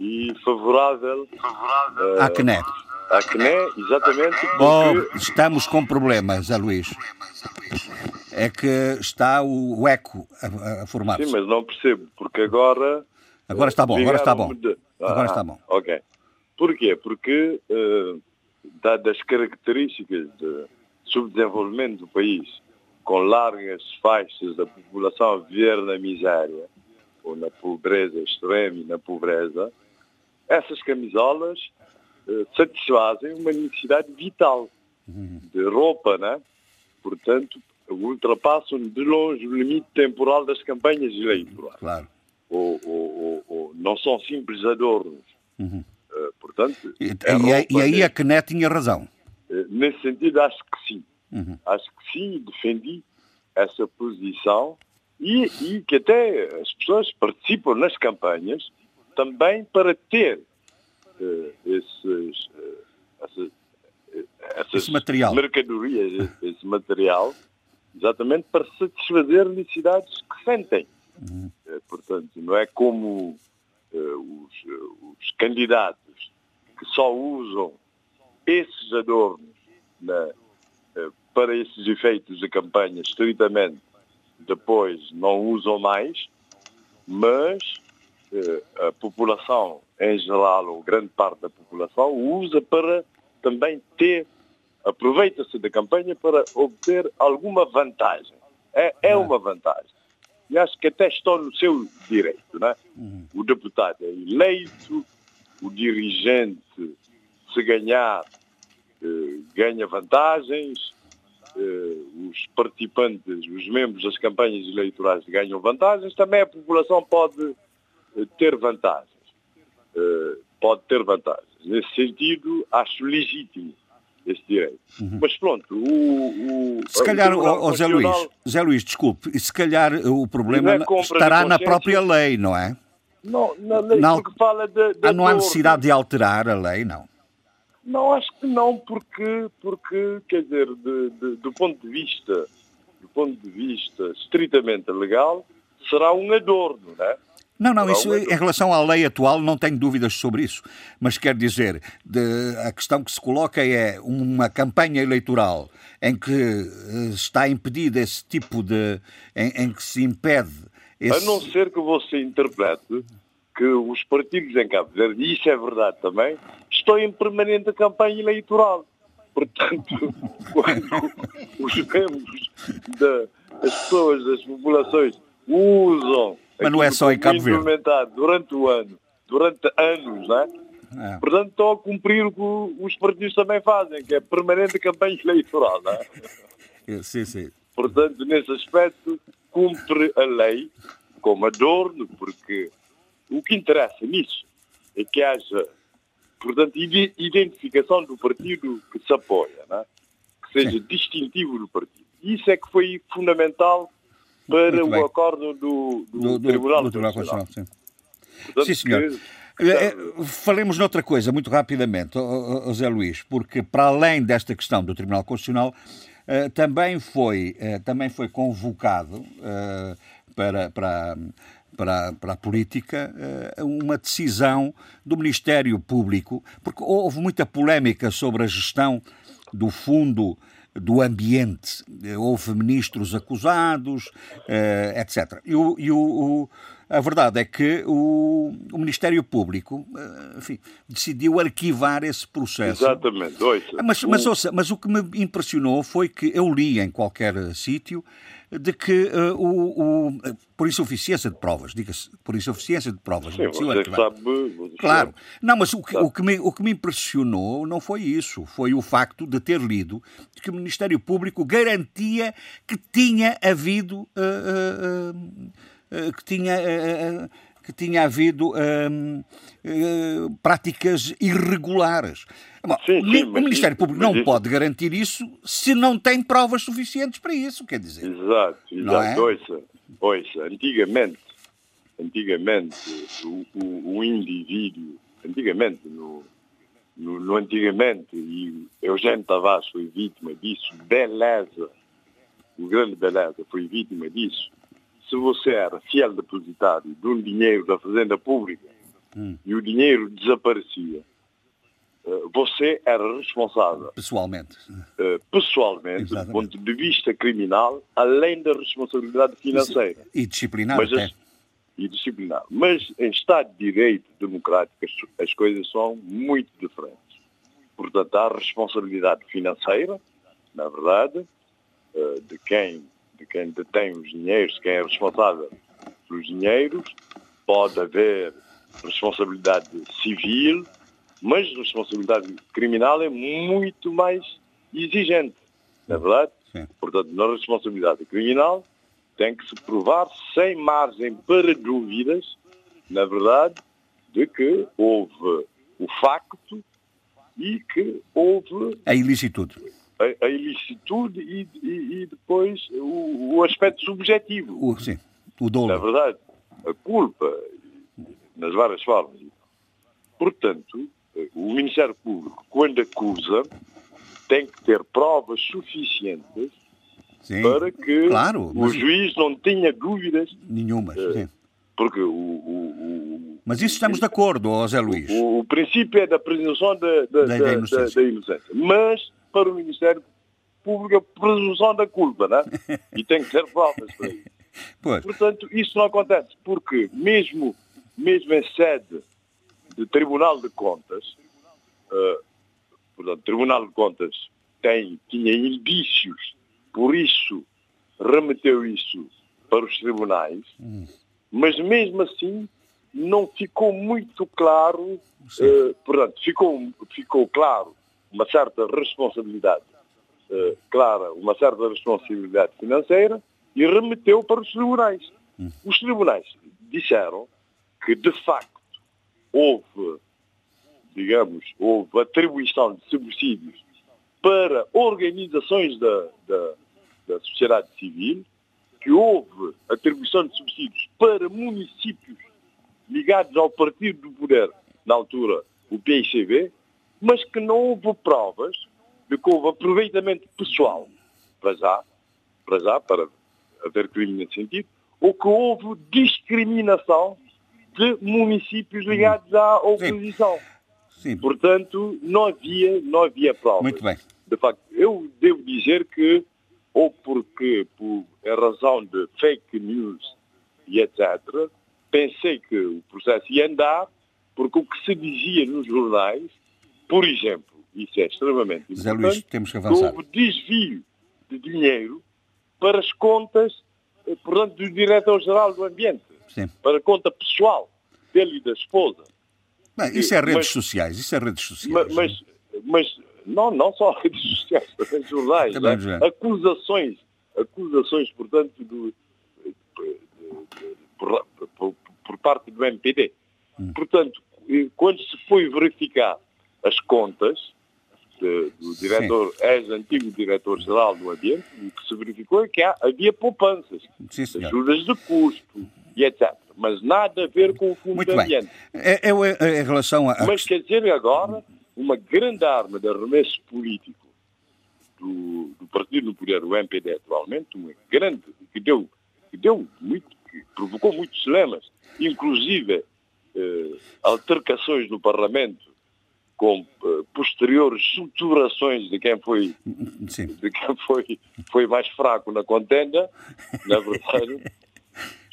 e favorável, favorável à CNE a CNE, exatamente. Porque... Bom, estamos com problemas, Zé Luís. É que está o, eco a, a formar-se. Sim, mas não percebo, porque agora. Agora está bom, agora está bom. De... Ah, agora está bom. Ok. Porquê? Porque, uh, dadas as características de subdesenvolvimento do país, com largas faixas da população a viver na miséria, ou na pobreza extrema e na pobreza, essas camisolas eh, satisfazem uma necessidade vital de roupa, né? Portanto, ultrapassam de longe o limite temporal das campanhas eleitorais. Claro. Ou, ou, ou, não são simples adornos. Uhum. Uh, portanto, e, e, e aí a CNE tinha razão. Uh, nesse sentido, acho que sim. Uhum. Acho que sim, defendi essa posição e, e que até as pessoas participam nas campanhas também para ter uh, esses, uh, essas, essas esse material. mercadorias, esse material, exatamente para satisfazer necessidades que sentem. Uhum. Uh, portanto, não é como os, os, candidatos que só usam esses adornos na, para esses efeitos de campanha estritamente, depois não usam mais, mas a população em geral, ou grande parte da população, usa para também ter, aproveita-se da campanha para obter alguma vantagem. É, é uma vantagem. E acho que até estão no seu direito. Né? Uhum. O deputado é eleito, o dirigente, se ganhar, eh, ganha vantagens, eh, os participantes, os membros das campanhas eleitorais ganham vantagens, também a população pode eh, ter vantagens. Pode ter vantagens. Nesse sentido, acho legítimo esse direito. Uhum. Mas pronto, o. o se calhar, o, o Zé Luís, Zé Luís, desculpe, se calhar o problema é estará na própria lei, não é? Não, na lei não, porque fala de, de ah, Não há necessidade de alterar a lei, não? Não, acho que não, porque, porque quer dizer, de, de, do ponto de vista do ponto de vista estritamente legal, será um adorno, não é? Não, não, isso em relação à lei atual não tenho dúvidas sobre isso. Mas quer dizer, de, a questão que se coloca é uma campanha eleitoral em que uh, está impedido esse tipo de. em, em que se impede. Esse... A não ser que você interprete que os partidos em Cabo Verde, e isso é verdade também, estão em permanente campanha eleitoral. Portanto, quando os membros das pessoas, das populações, usam mas não é só em Cabo Verde. durante o ano, durante anos, não é? É. Portanto, estão a cumprir o que os partidos também fazem, que é permanente campanha eleitoral. Não é? Sim, sim. Portanto, nesse aspecto, cumpre a lei como adorno, porque o que interessa nisso é que haja, portanto, identificação do partido que se apoia, não é? que seja sim. distintivo do partido. Isso é que foi fundamental para o acordo do, do, do, Tribunal, do Tribunal Constitucional. Sim, Portanto, sim senhor. Que... Eh, eh, falemos noutra coisa, muito rapidamente, José Luís, porque para além desta questão do Tribunal Constitucional, uh, também, foi, uh, também foi convocado uh, para, para, para, para a política uma decisão do Ministério Público, porque houve muita polémica sobre a gestão do fundo do ambiente. Houve ministros acusados, etc. E, o, e o, a verdade é que o, o Ministério Público enfim, decidiu arquivar esse processo. Exatamente. Ouça, mas, mas, ouça, mas o que me impressionou foi que eu li em qualquer sítio de que uh, o, o, por insuficiência de provas, diga-se, por insuficiência de provas. Sim, você sabe, você claro. Não, mas o que, o, que me, o que me impressionou não foi isso, foi o facto de ter lido que o Ministério Público garantia que tinha havido uh, uh, que tinha que tinha havido hum, hum, práticas irregulares. Bom, sim, sim, o Ministério Público não isso... pode garantir isso se não tem provas suficientes para isso, quer dizer. Exato, exato. É? Ouça, ouça, antigamente, antigamente o, o, o indivíduo, antigamente, no, no, no, antigamente, e Eugênio Tavares foi vítima disso, beleza, o grande beleza foi vítima disso, se você era fiel depositário de um dinheiro da Fazenda Pública hum. e o dinheiro desaparecia, eh, você era responsável. Pessoalmente. Eh, pessoalmente, Exatamente. do ponto de vista criminal, além da responsabilidade financeira. E disciplinar Mas as, E disciplinar. Mas em Estado de Direito democrático as, as coisas são muito diferentes. Portanto, há responsabilidade financeira, na verdade, eh, de quem de quem detém os dinheiros, quem é responsável pelos dinheiros, pode haver responsabilidade civil, mas responsabilidade criminal é muito mais exigente, não é verdade? Sim. Portanto, na responsabilidade criminal tem que se provar sem margem para dúvidas, na verdade, de que houve o facto e que houve a ilicitude a, a ilicitude e, e, e depois o, o, aspecto subjetivo. O, sim, o dolo. Na verdade, a culpa, nas várias formas. Portanto, o Ministério Público, quando acusa, tem que ter provas suficientes sim, para que claro, o juiz não tenha dúvidas. Nenhuma, uh, sim. Porque o, o, Mas isso estamos de acordo, José Luís. O, princípio é da presunção da, da, da, da inocência. Mas para o Ministério Público a presunção da culpa, não é? E tem que ter provas para isso. Pois. Portanto, isso não acontece, porque mesmo, mesmo em sede de Tribunal de Contas, uh, portanto, Tribunal de Contas tem, tinha indícios, por isso remeteu isso para os tribunais, hum. mas mesmo assim não ficou muito claro, uh, portanto, ficou, ficou claro uma certa responsabilidade uh, clara, uma certa responsabilidade financeira e remeteu para os tribunais. Hum. Os tribunais disseram que, de facto, houve, digamos, houve atribuição de subsídios para organizações da, da, da sociedade civil, que houve atribuição de subsídios para municípios ligados ao partido do poder, na altura o PICB, mas que não houve provas de que houve aproveitamento pessoal, para já, para já, para haver crime nesse sentido, ou que houve discriminação de municípios ligados à oposição. Sim. Sim. Portanto, não havia, não havia provas. Muito bem. De facto, eu devo dizer que, ou porque, por a razão de fake news e etc., pensei que o processo ia andar, porque o que se dizia nos jornais por exemplo, isso é extremamente importante, Luís, temos que avançar. houve desvio de dinheiro para as contas, eh, portanto, do Diretor-Geral do Ambiente, Sim. para a conta pessoal dele e da esposa. Bem, isso é redes mas, sociais, isso é redes sociais. Mas, mas, mas não, não só redes sociais, também jornais. Também, né? Acusações, acusações, portanto, do, por, por, por, parte do MPD. Hum. Portanto, eh, quando se foi verificar as contas de, do diretor, ex-antigo diretor-geral do Ambiente, o que se verificou é que há, havia poupanças, Sim, ajudas de custo e etc. Mas nada a ver com o Fundo Muito do Ambiente. É, é, é, em relação a... Mas quer dizer agora, uma grande arma de arremesso político do, do partido no poder, o MPD atualmente, uma grande, que deu, que deu muito, que provocou muitos dilemas, inclusive eh, altercações no Parlamento com uh, posteriores suturações de quem foi Sim. de quem foi, foi mais fraco na contenda, na verdade.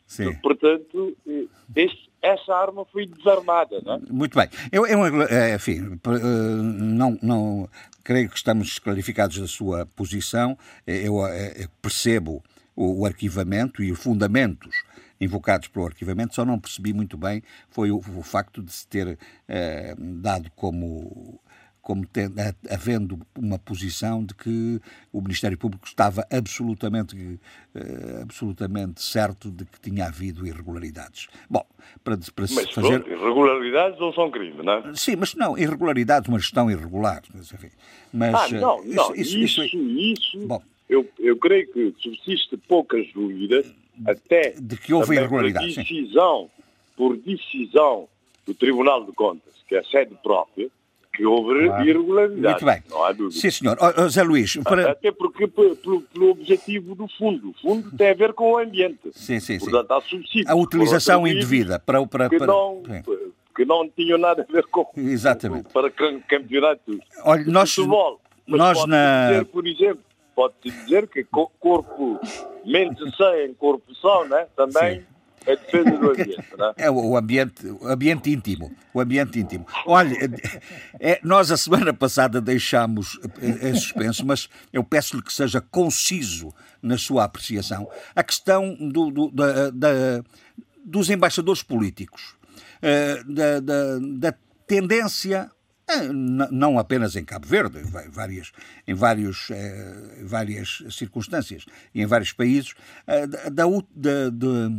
Sim. Portanto, eh, este, essa arma foi desarmada. Não é? Muito bem. Eu, eu eh, enfim, eh, não, não creio que estamos clarificados da sua posição. Eu, eu percebo o, o, arquivamento e os fundamentos invocados pelo arquivamento, só não percebi muito bem foi o, o facto de se ter eh, dado como como tendo, havendo uma posição de que o Ministério Público estava absolutamente, uh, absolutamente certo de que tinha havido irregularidades. Bom, para, para mas, fazer... Pronto, irregularidades não são crime, não é? Sim, mas não, irregularidades, uma gestão irregular. Mas, enfim, mas, ah, não, não, isso, isso, isso, isso Bom, eu, eu creio que subsiste poucas dúvidas, até de que houve irregularidades. Por decisão, por decisão do Tribunal de Contas, que é a sede própria, que houve claro. irregularidade. Muito bem. Não há dúvida. Sim, senhor. Oh, Zé Luís. Para... Até porque pelo, pelo, objetivo do fundo. O fundo tem a ver com o ambiente. Sim, sim, sim. Portanto, há subsídios. A utilização indevida para, para, que, para... Não, que não tinham nada a ver com. Exatamente. Para campeonato. Olha, nós. Futebol. Mas nós na. Dizer, por exemplo, pode-se dizer que corpo, mente sem, corpo só, né? Também. Sim é defesa do ambiente, não é? É o ambiente, o ambiente íntimo. O ambiente íntimo. Olha, é, nós a semana passada deixámos em suspenso, mas eu peço-lhe que seja conciso na sua apreciação. A questão do, do, da, da, dos embaixadores políticos, eh, da, da, da tendência não apenas em Cabo Verde, em várias, em vários, eh, várias circunstâncias e em vários países, da, da, da,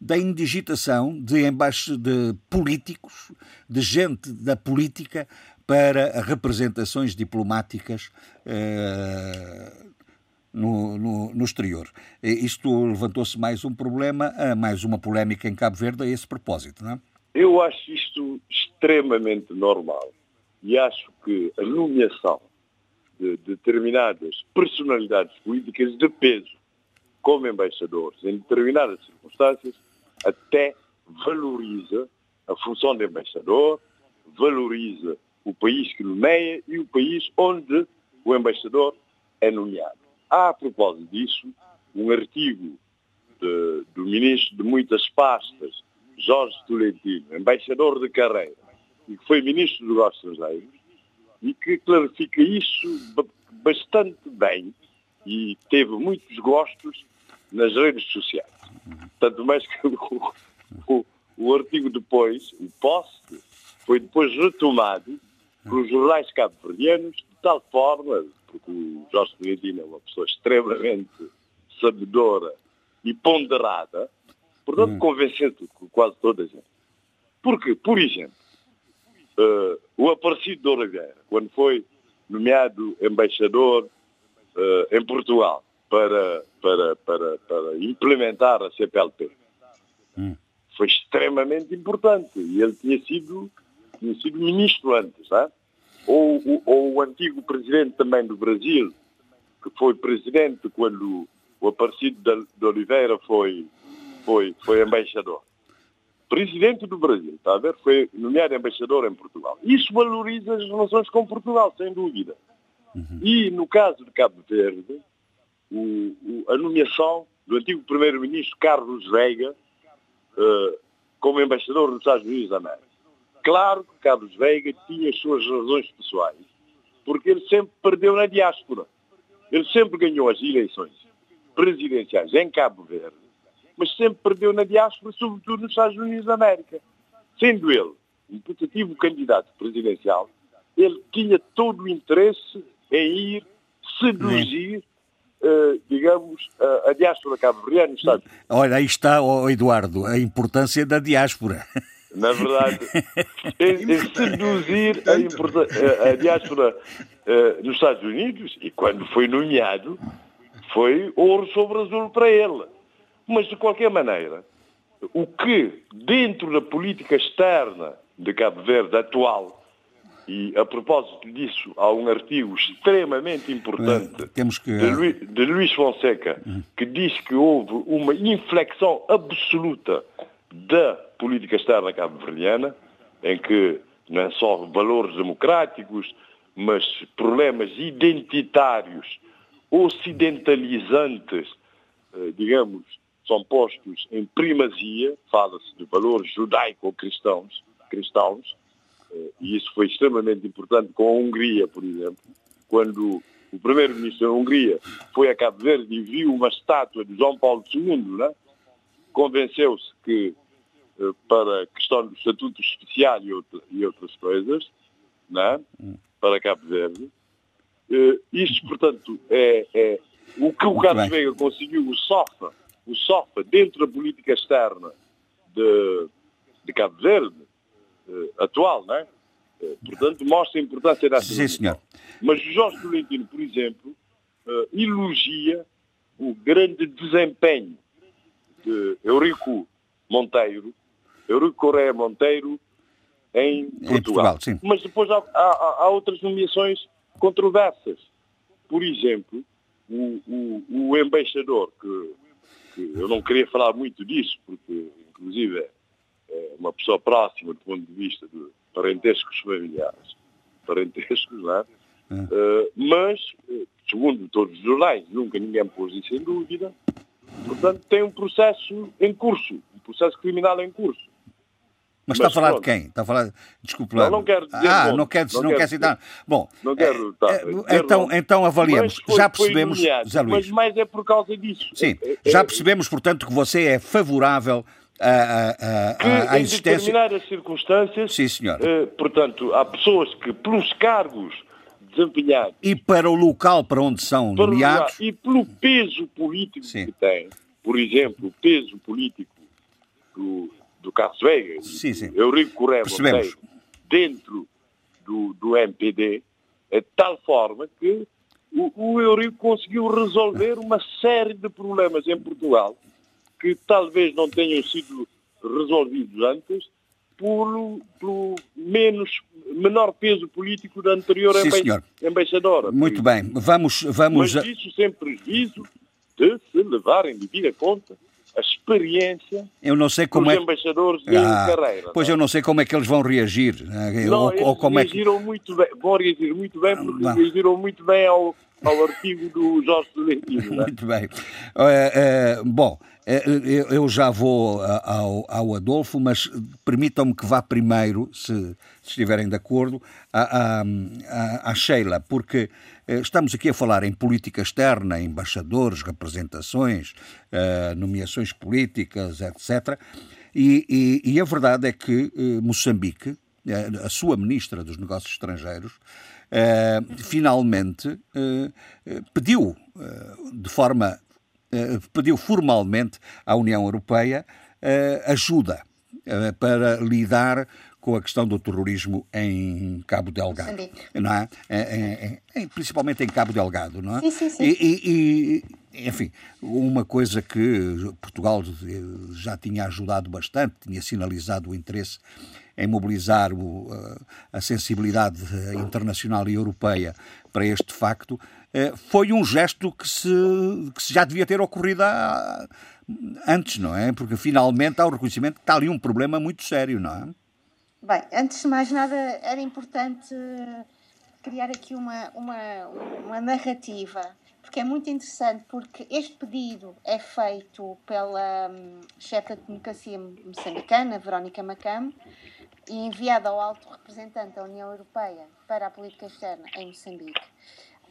da indigitação de embaixo de políticos, de gente da política para representações diplomáticas eh, no, no, no, exterior. Isto levantou-se mais um problema, mais uma polémica em Cabo Verde a esse propósito, não é? Eu acho isto extremamente normal e acho que a nomeação de determinadas personalidades políticas de peso como embaixadores em determinadas circunstâncias até valoriza a função de embaixador, valoriza o país que nomeia e o país onde o embaixador é nomeado. Há, a propósito disso, um artigo de, do ministro de muitas pastas, Jorge Tolentino, embaixador de carreira, e que foi ministro dos negócios estrangeiros, e que clarifica isso bastante bem e teve muitos gostos nas redes sociais. Tanto mais que o, o, o artigo depois, o post, foi depois retomado pelos jornais cabo-verdianos de tal forma, porque o Jorge Tolentino é uma pessoa extremamente sabedora e ponderada, portanto hum. convencendo quase toda a gente. Porque, por exemplo, uh, o Aparecido de Oliveira, quando foi nomeado embaixador uh, em Portugal, para, para, para, para implementar a CPLP. Hum. Foi extremamente importante e ele tinha sido, tinha sido ministro antes. É? ou, ou, ou, o antigo presidente também do Brasil, que foi presidente quando o Aparecido de, de Oliveira foi, foi, foi embaixador. Presidente do Brasil, está a ver? Foi nomeado embaixador em Portugal. Isso valoriza as relações com Portugal, sem dúvida. Uhum. E no caso de Cabo Verde, o, o, a nomeação do antigo primeiro-ministro Carlos Veiga uh, como embaixador dos Estados Unidos da América. Claro que Carlos Veiga tinha as suas razões pessoais, porque ele sempre perdeu na diáspora. Ele sempre ganhou as eleições presidenciais em Cabo Verde, mas sempre perdeu na diáspora, sobretudo nos Estados Unidos da América. Sendo ele um putativo candidato presidencial, ele tinha todo o interesse em ir seduzir Uh, digamos, uh, a diáspora cabo-verdiana Estados Olha, aí está, oh, Eduardo, a importância da diáspora. Na verdade, em, seduzir a, a diáspora uh, nos Estados Unidos, e quando foi nomeado, foi ouro sobre azul para ele. Mas, de qualquer maneira, o que, dentro da política externa de Cabo Verde atual, e a propósito disso, há um artigo extremamente importante Temos que... de, Luís, de Luís Fonseca que diz que houve uma inflexão absoluta da política externa cabo-verdiana, em que não é só valores democráticos, mas problemas identitários, ocidentalizantes, eh, digamos, são postos em primazia, fala-se de valores judaico-cristãos, cristãos, eh, e isso foi extremamente importante com a Hungria, por exemplo, quando o primeiro-ministro da Hungria foi a Cabo Verde e viu uma estátua de João Paulo II, né? convenceu-se que eh, para a questão do estatuto especial e, outras coisas, né? para Cabo Verde, uh, isto, portanto, é, é o que o Carlos Veiga conseguiu, o SOFA, o SOFA dentro da política externa de, de Cabo Verde, uh, atual, não é? Uh, portanto, mostra a importância dessa Sim, senhor. Mas o Jorge Tolentino, por exemplo, uh, elogia o grande desempenho de Eurico Monteiro, Eurico Correia Monteiro, em Portugal. Em Portugal Mas depois há, há, há, outras nomeações controversas. Por exemplo, o, o, o embaixador, que, que, eu não queria falar muito disso, porque inclusive é, é uma pessoa próxima do ponto de vista de parentescos familiares, parentescos, não é? Uh, mas, eh, segundo todos os jornais, nunca ninguém pôs isso em dúvida, portanto tem um processo em curso, um processo criminal em curso. Mas, está a falar pronto. de quem? Está a falar. Desculpe lá. Não, não quero dizer. Ah, não quer, não, não quer citar. Bom, não quero, tá, é, então, então avaliamos. Já percebemos, Luís. Mas mais é por causa disso. Sim, é, é, já percebemos, portanto, que você é favorável à, existência. Em determinadas circunstâncias. Sim, senhor. Eh, portanto, há pessoas que, pelos cargos desempenhados. E para o local para onde são nomeados. E pelo peso político Sim. que têm. Por exemplo, o peso político do, do Carlos Veiga, sim, sim. Eurico Correia Monteiro, dentro do, do MPD, de tal forma que o, o Eurico conseguiu resolver uma série de problemas em Portugal que talvez não tenham sido resolvidos antes pelo, pelo menos, menor peso político da anterior Sim, embaixadora. Muito bem, vamos... vamos Mas isso sem prejuízo de se levarem de vida conta a experiência eu não sei como dos é... embaixadores ah, carreira. Pois não? eu não sei como é que eles vão reagir. Né? Não, ou, ou como reagiram é que... muito bem, vão reagir muito bem porque não. reagiram muito bem ao, ao artigo do Jorge Tolentino. É? Muito bem. Uh, uh, bom, uh, eu já vou ao, ao Adolfo, mas permitam-me que vá primeiro, se, se estiverem de acordo, à, à, à Sheila, porque estamos aqui a falar em política externa, embaixadores, representações, nomeações políticas, etc. E, e, e, a verdade é que Moçambique, a sua ministra dos Negócios Estrangeiros, finalmente pediu de forma pediu formalmente à União Europeia ajuda para lidar com a questão do terrorismo em Cabo Delgado. Não é? É, é? principalmente em Cabo Delgado, não é? Sim, sim, sim. E, e, enfim, uma coisa que Portugal já tinha ajudado bastante, tinha sinalizado o interesse em mobilizar o, a sensibilidade internacional e europeia para este facto, eh, foi um gesto que se, que se já devia ter ocorrido há, antes, não é? Porque finalmente há o reconhecimento que está ali um problema muito sério, não é? Bem, antes de mais nada, era importante criar aqui uma, uma, uma narrativa, porque é muito interessante, porque este pedido é feito pela um, chefe da democracia moçambicana, Verónica Macam, e enviada ao alto representante da União Europeia para a política externa em Moçambique.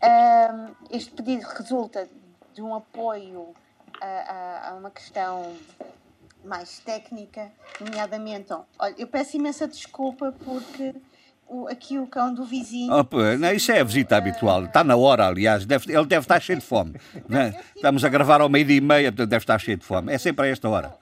Um, este pedido resulta de um apoio a, a, a, uma questão mais técnica, nomeadamente. Olha, eu peço imensa desculpa porque o, aqui o cão do vizinho. Oh, não, isso é a visita habitual. Está na hora, aliás. Deve, ele deve estar cheio de fome. Não, Estamos a gravar ao meio-dia e meia, deve estar cheio de fome. É sempre a esta hora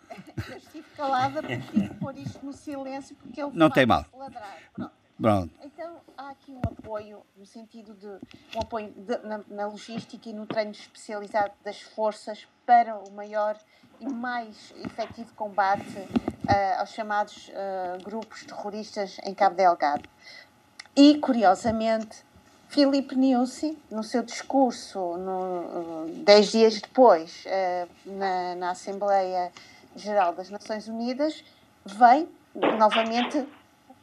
calada porque tive que pôr isto no silêncio porque ele não tem mal. ladrar. Pronto. Pronto. Então há aqui um apoio no sentido de um apoio de, na, na, logística e no treino especializado das forças para o maior e mais efetivo combate uh, aos chamados uh, grupos terroristas em Cabo Delgado. E curiosamente, Filipe Niusi, no seu discurso, no, uh, dez dias depois, na, na Assembleia Geral das Nações Unidas vem novamente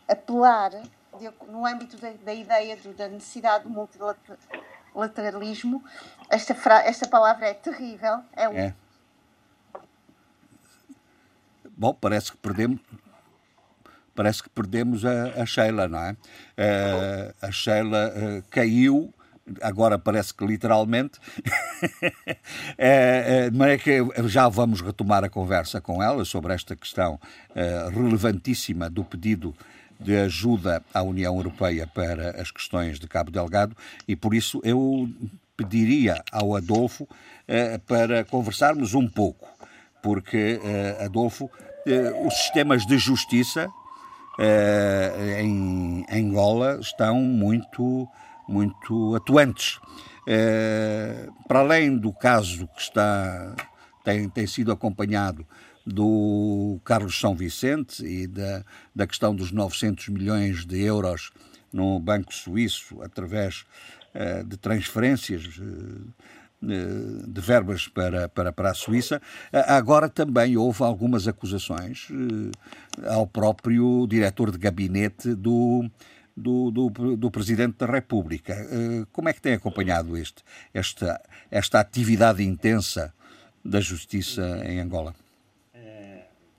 apelar no âmbito da, da ideia do, da necessidade do multilateralismo, esta, fra, esta palavra é terrível. É, um... é. Bom, parece que perdemos, parece que perdemos a, a Sheila, não é? Uh, a Sheila uh, caiu, agora parece que literalmente, é, é, que já vamos retomar a conversa com ela sobre esta questão relevantíssima do pedido de ajuda à União Europeia para as questões de Cabo Delgado e por isso eu pediria ao Adolfo para conversarmos um pouco, porque Adolfo, os sistemas de justiça eh, em Angola estão muito, muito atuantes. Eh, para além do caso que está, tem, tem sido acompanhado do Carlos São Vicente e da, da questão dos 900 milhões de euros no Banco Suíço através de transferências de verbas para, para, para a Suíça. Agora também houve algumas acusações ao próprio diretor de gabinete do, do, do, do, Presidente da República. Como é que tem acompanhado este, esta, esta atividade intensa da Justiça em Angola?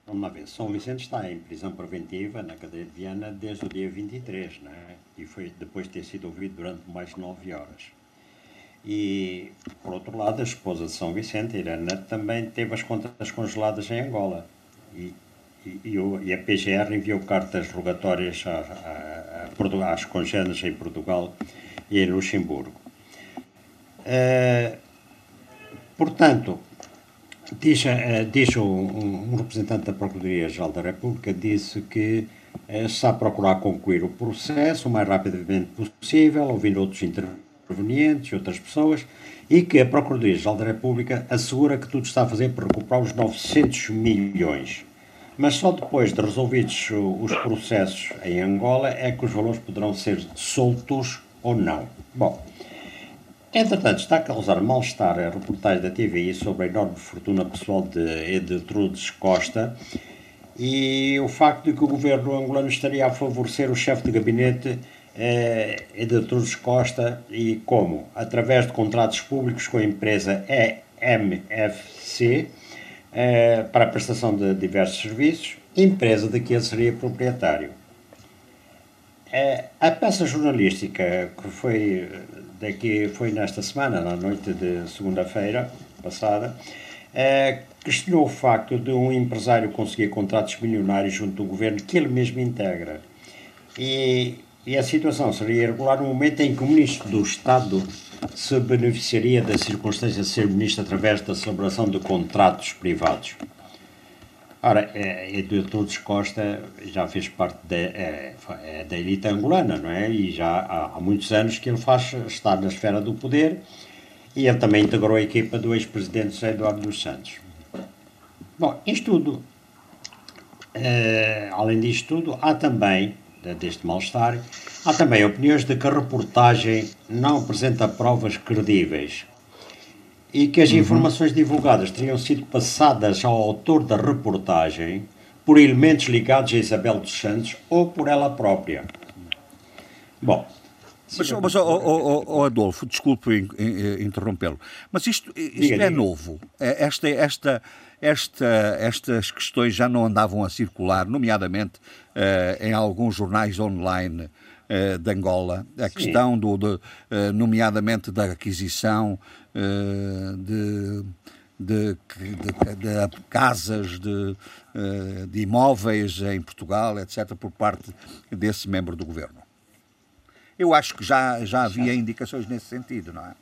Vamos ver, São Vicente está em prisão preventiva na cadeia de Viana desde o dia 23, né? e foi depois de ter sido ouvido durante mais de nove horas. E, por outro lado, a esposa de São Vicente, Irana, também teve as contas congeladas em Angola. E, e, e a PGR enviou cartas rogatórias a, a, a, às congêneres em Portugal e em Luxemburgo. Uh, portanto, diz, uh, diz um, um, representante da Procuradoria-Geral da República disse que uh, está a procurar concluir o processo o mais rapidamente possível, ouvindo outros intervenientes provenientes e outras pessoas, e que a Procuradoria-Geral da República assegura que tudo está a fazer para recuperar os 900 milhões. Mas só depois de resolvidos os processos em Angola é que os valores poderão ser soltos ou não. Bom, entretanto, está a causar mal-estar a reportagem da TVI sobre a enorme fortuna pessoal de Edtrudes Costa e o facto de que o governo angolano estaria a favorecer o chefe de gabinete é de Tours Costa e como? Através de contratos públicos com a empresa EMFC é, para a prestação de diversos serviços, empresa de que ele seria proprietário. É, a peça jornalística que foi, daqui, foi nesta semana, na noite de segunda-feira passada, é, questionou o facto de um empresário conseguir contratos milionários junto do governo que ele mesmo integra. E e a situação seria irregular no momento em que o Ministro do Estado se beneficiaria da circunstância de ser Ministro através da celebração de contratos privados. Ora, é, Eduardo Costa já fez parte da, é, é, da elite angolana, não é? E já há, há, muitos anos que ele faz estar na esfera do poder e ele também integrou a equipa do ex-presidente Eduardo dos Santos. Bom, isto tudo, é, além disto tudo, há também deste mal-estar. Há também opiniões de que a reportagem não apresenta provas credíveis e que as uhum. informações divulgadas teriam sido passadas ao autor da reportagem por elementos ligados a Isabel dos Santos ou por ela própria. Bom, mas, mas oh, oh, oh, Adolfo, desculpe interrompê-lo, mas isto, isto diga, é diga. novo. É, esta, esta, esta, estas questões já não andavam a circular, nomeadamente uh, em alguns jornais online uh, de Angola. A Sim. questão, do, de, uh, nomeadamente, da aquisição de, de, de, de, casas, de, de imóveis em Portugal, etc., por parte desse membro do governo. Eu acho que já, já havia indicações nesse sentido, não é?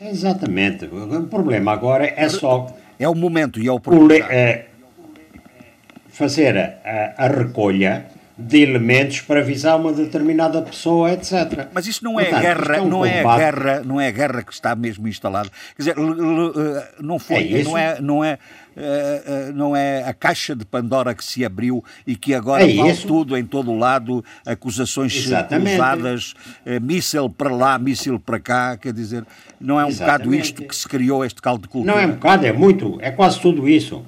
Exatamente. O problema agora é só. É o momento e é o problema. É, fazer a, a, recolha de elementos para avisar uma determinada pessoa, etc. Mas isso não é Portanto, guerra, é um não é a guerra, não é guerra que está mesmo instalada. Quer dizer, eh, não foi, é não é, não é, eh, eh, não é a caixa de Pandora que se abriu e que agora é vale tudo em todo o lado, acusações cruzadas, míssil para lá, míssil para cá, quer dizer, não é um Exatamente. bocado isto que se criou este caldo de cultura? Não é um bocado, é muito, é quase tudo isso.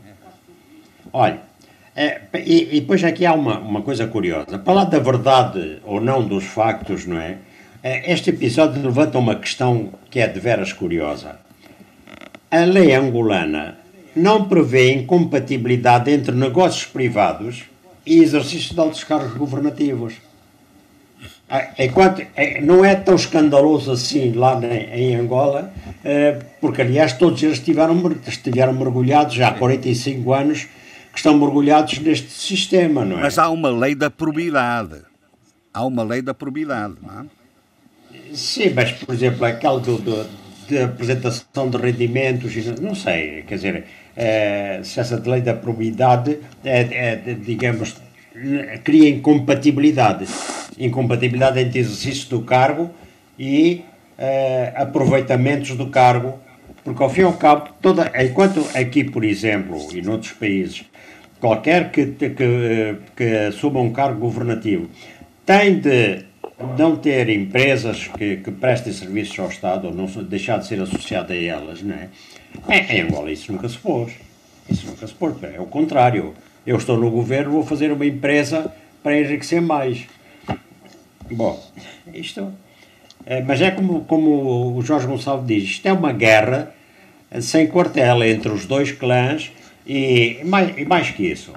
Olha, É, e, e depois aqui há uma, uma coisa curiosa. Para lá da verdade ou não dos factos, não é? Este episódio levanta uma questão que é de veras curiosa. A lei angolana não prevê incompatibilidade entre negócios privados e exercício de altos cargos governativos. Enquanto é, não é tão escandaloso assim lá em Angola, é, porque aliás todos eles estiveram, estiveram mergulhados já há 45 anos que estão mergulhados neste sistema, não é? Mas há uma lei da probidade. Há uma lei da probidade, não é? Sim, mas por exemplo, aquela do, do, de apresentação de rendimentos, não sei, quer dizer, é, se essa lei da probidade é, é, digamos, cria incompatibilidade. Incompatibilidade entre exercício do cargo e uh, aproveitamentos do cargo, porque ao fim e ao cabo, toda, enquanto aqui, por exemplo, e noutros países, qualquer que, que, que um cargo governativo tem de não ter empresas que, que prestem serviços ao Estado ou não deixar de ser associado a elas, não é? É, em Angola isso nunca se pôs. Isso nunca se pôs. É o contrário. Eu estou no governo, vou fazer uma empresa para enriquecer mais. Bom, isto. É, mas é como, como o Jorge Gonçalves diz: isto é uma guerra sem quartel entre os dois clãs e mais, e mais que isso.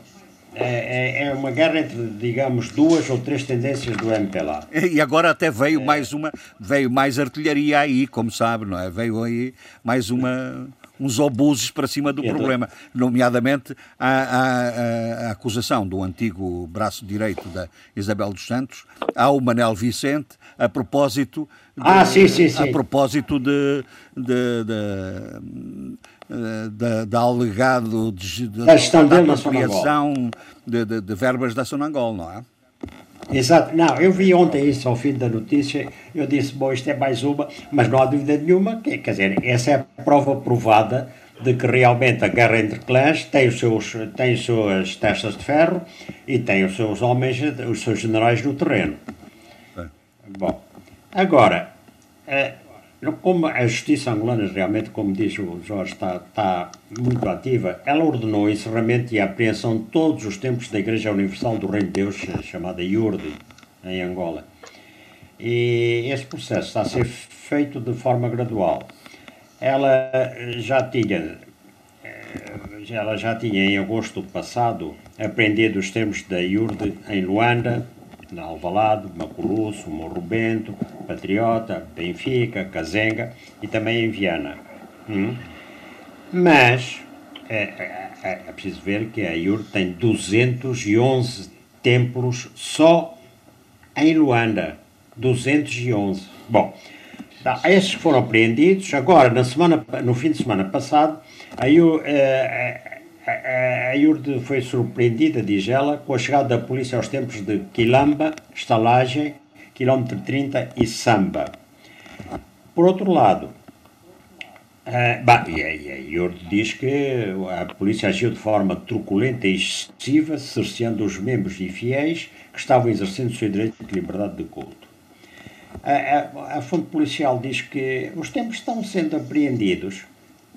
É, é, é, uma guerra entre, digamos, duas ou três tendências do MPLA. E agora até veio é. mais uma, veio mais artilharia aí, como sabe, não é? Veio aí mais uma uns obuses para cima do problema, nomeadamente a, a, a, acusação do antigo braço direito da Isabel dos Santos ao Manel Vicente a propósito de, ah, sim, sim, sim. a propósito de, de, de da, da alegado de, de, da gestão da apropriação de, de, de, verbas da Sonangol, não é? Exato, não, eu vi ontem isso ao fim da notícia, eu disse, bom, isto é mais uma, mas não há dúvida nenhuma, que, quer dizer, essa é a prova provada de que realmente a guerra entre clãs tem, os seus, tem as suas testas de ferro e tem os seus homens, os seus generais no terreno. É. Bom, agora, eh, como a justiça angolana realmente, como diz o Jorge, está, está muito ativa, ela ordenou o encerramento e a apreensão de todos os templos da Igreja Universal do Reino de Deus, chamada IURD, em Angola. E esse processo está a ser feito de forma gradual. Ela já tinha, eh, ela já tinha em agosto passado apreendido os templos da IURD em Luanda, na Alvalade, Maculusso, Morro Bento, Patriota, Benfica, Cazenga e também em Viana. Hum? Mas é, é, é, é, preciso ver que a IUR tem 211 templos só em Luanda. 211. Bom, tá, foram apreendidos. Agora, na semana, no fim de semana passado, a IUR, é, a IURD foi surpreendida, diz ela, com a chegada da polícia aos tempos de Quilamba, Estalagem, quilómetro 30 e Samba. Por outro lado, uh, bah, e a IURD diz que a polícia agiu de forma truculenta e excessiva, cerceando os membros e fiéis que estavam exercendo o seu direito de liberdade de culto. A, a, a fonte policial diz que os tempos estão sendo apreendidos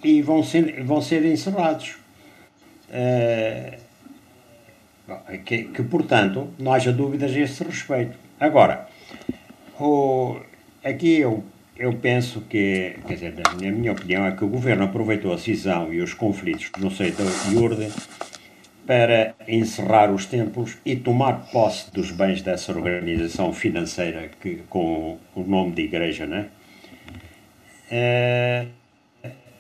e vão ser, vão ser encerrados eh, que, que, portanto, não haja dúvidas a esse respeito. Agora, o, aqui eu, eu penso que, quer dizer, na minha opinião, é que o governo aproveitou a cisão e os conflitos no seio da IURD para encerrar os templos e tomar posse dos bens dessa organização financeira que, com o nome de igreja, né? Uh,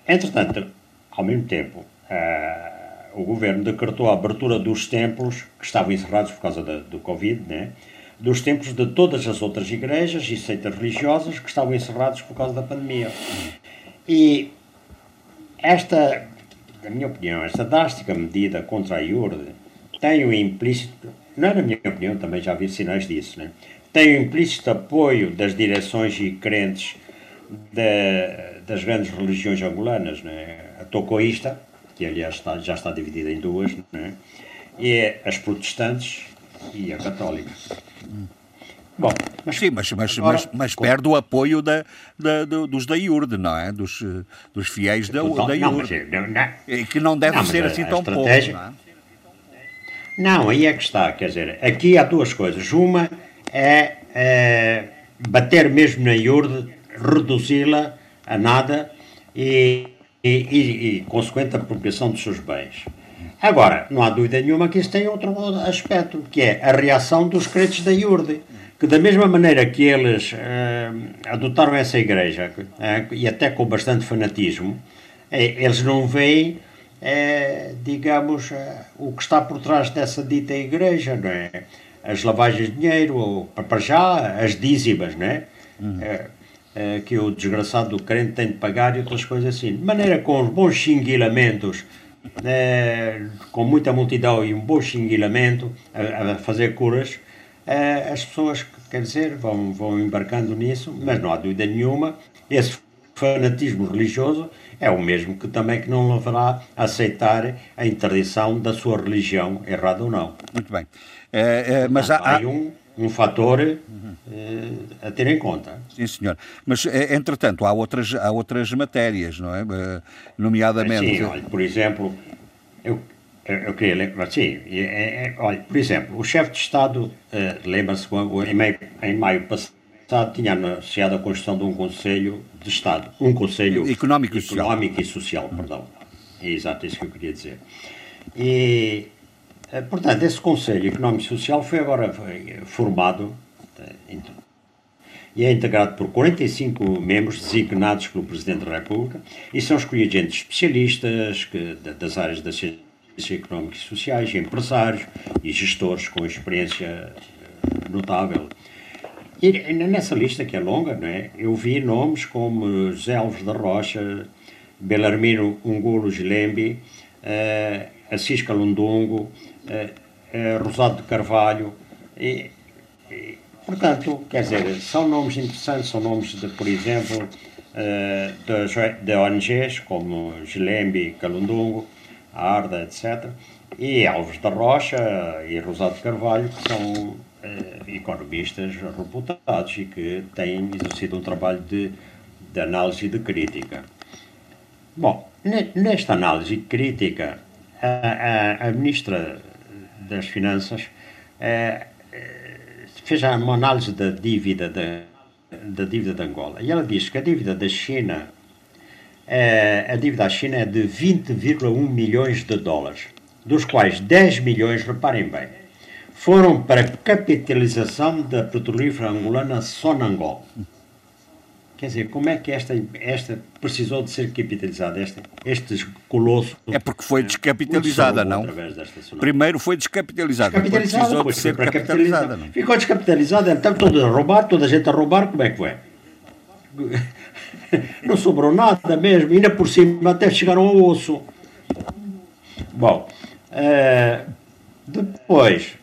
entretanto, ao mesmo tempo, uh, o governo decretou a abertura dos templos, que estavam encerrados por causa da, do Covid, né? Dos templos de todas as outras igrejas e seitas religiosas que estavam encerrados por causa da pandemia. E esta, na minha opinião, esta drástica medida contra a IURD tem o um implícito, não é na minha opinião, também já vi sinais disso, né? tem o um implícito apoio das direções e crentes de, das grandes religiões angolanas, né? a tocoísta, que aliás está, já está dividida em duas, né? e as protestantes e a católica. Bom, mas, Sim, mas, mas, agora, mas, mas perde o apoio da, da, dos da IURD, não é? Dos, dos fiéis da, da IURD. Não, não, que não deve não, ser assim tão pouco. Não, é? Não, aí é que está. Quer dizer, aqui há duas coisas. Uma é, é bater mesmo na IURD, reduzi-la a nada e, e, e, e consequente apropriação dos seus bens. Agora, não há dúvida nenhuma que isso tem outro aspecto, que é a reação dos crentes da IURD, que da mesma maneira que eles uh, adotaram essa igreja, uh, e até com bastante fanatismo, uh, eles não veem, digamos, o que está por trás dessa dita igreja, não é? As lavagens de dinheiro, ou, para já, as dízimas, não é? Uhum. que o desgraçado do crente tem de pagar e outras coisas assim. De maneira com os bons xinguilamentos é, com muita multidão e um bom xinguilamento a, a fazer curas, é, as pessoas, quer dizer, vão, vão embarcando nisso, mas não há dúvida nenhuma, esse fanatismo religioso é o mesmo que também que não levará a aceitar a interdição da sua religião, errada ou não. Muito bem. É, é, mas há, há... um um fator eh, a ter em conta. Sim, senhor. Mas, eh, entretanto, há outras, há outras matérias, não é? Uh, nomeadamente... Sim, olha, por exemplo, eu, eu queria lembrar, sim, é, é, olha, por exemplo, o chefe de Estado, lembra-se, em maio, em maio passado, tinha anunciado a construção de um Conselho de Estado, um Conselho Económico e Social, económico e social perdão. É exato isso que eu queria dizer. E eh, portanto, esse Conselho Económico e Social foi agora foi formado eh, e é integrado por 45 membros designados pelo Presidente da República e são escolhidos entre especialistas que, das áreas da ciência económica e sociais, empresários e gestores com experiência eh, notável. E nessa lista, que é longa, não é? eu vi nomes como José Alves da Rocha, Belarmino Ungulo Gilembi, Assis Calundongo, eh, eh, Rosado de Carvalho, e, e, portanto, quer dizer, são nomes interessantes, são nomes, de, por exemplo, eh, de, ONGs como Gilembi, Calundongo, Arda, etc., e Alves da Rocha e Rosado de Carvalho, que são economistas reputados e que têm exercido um trabalho de, de análise e de crítica. Bom, nesta análise crítica, a, a, a ministra das Finanças eh, eh, fez uma análise da dívida da, da dívida de Angola e ela diz que a dívida da China eh, a dívida da China é de 20,1 milhões de dólares, dos quais 10 milhões, reparem bem, foram para capitalização da petrolífera angolana Sonangol. Quer dizer, como é que esta, esta precisou de ser capitalizada, esta, este colosso? É porque foi descapitalizada, não? Primeiro foi descapitalizada, descapitalizada precisou de ser capitalizada. Não? Ficou descapitalizada, então todos a roubar, toda a gente a roubar, como é que foi? Não sobrou nada mesmo, ainda por cima até chegaram ao osso. Bom, uh, depois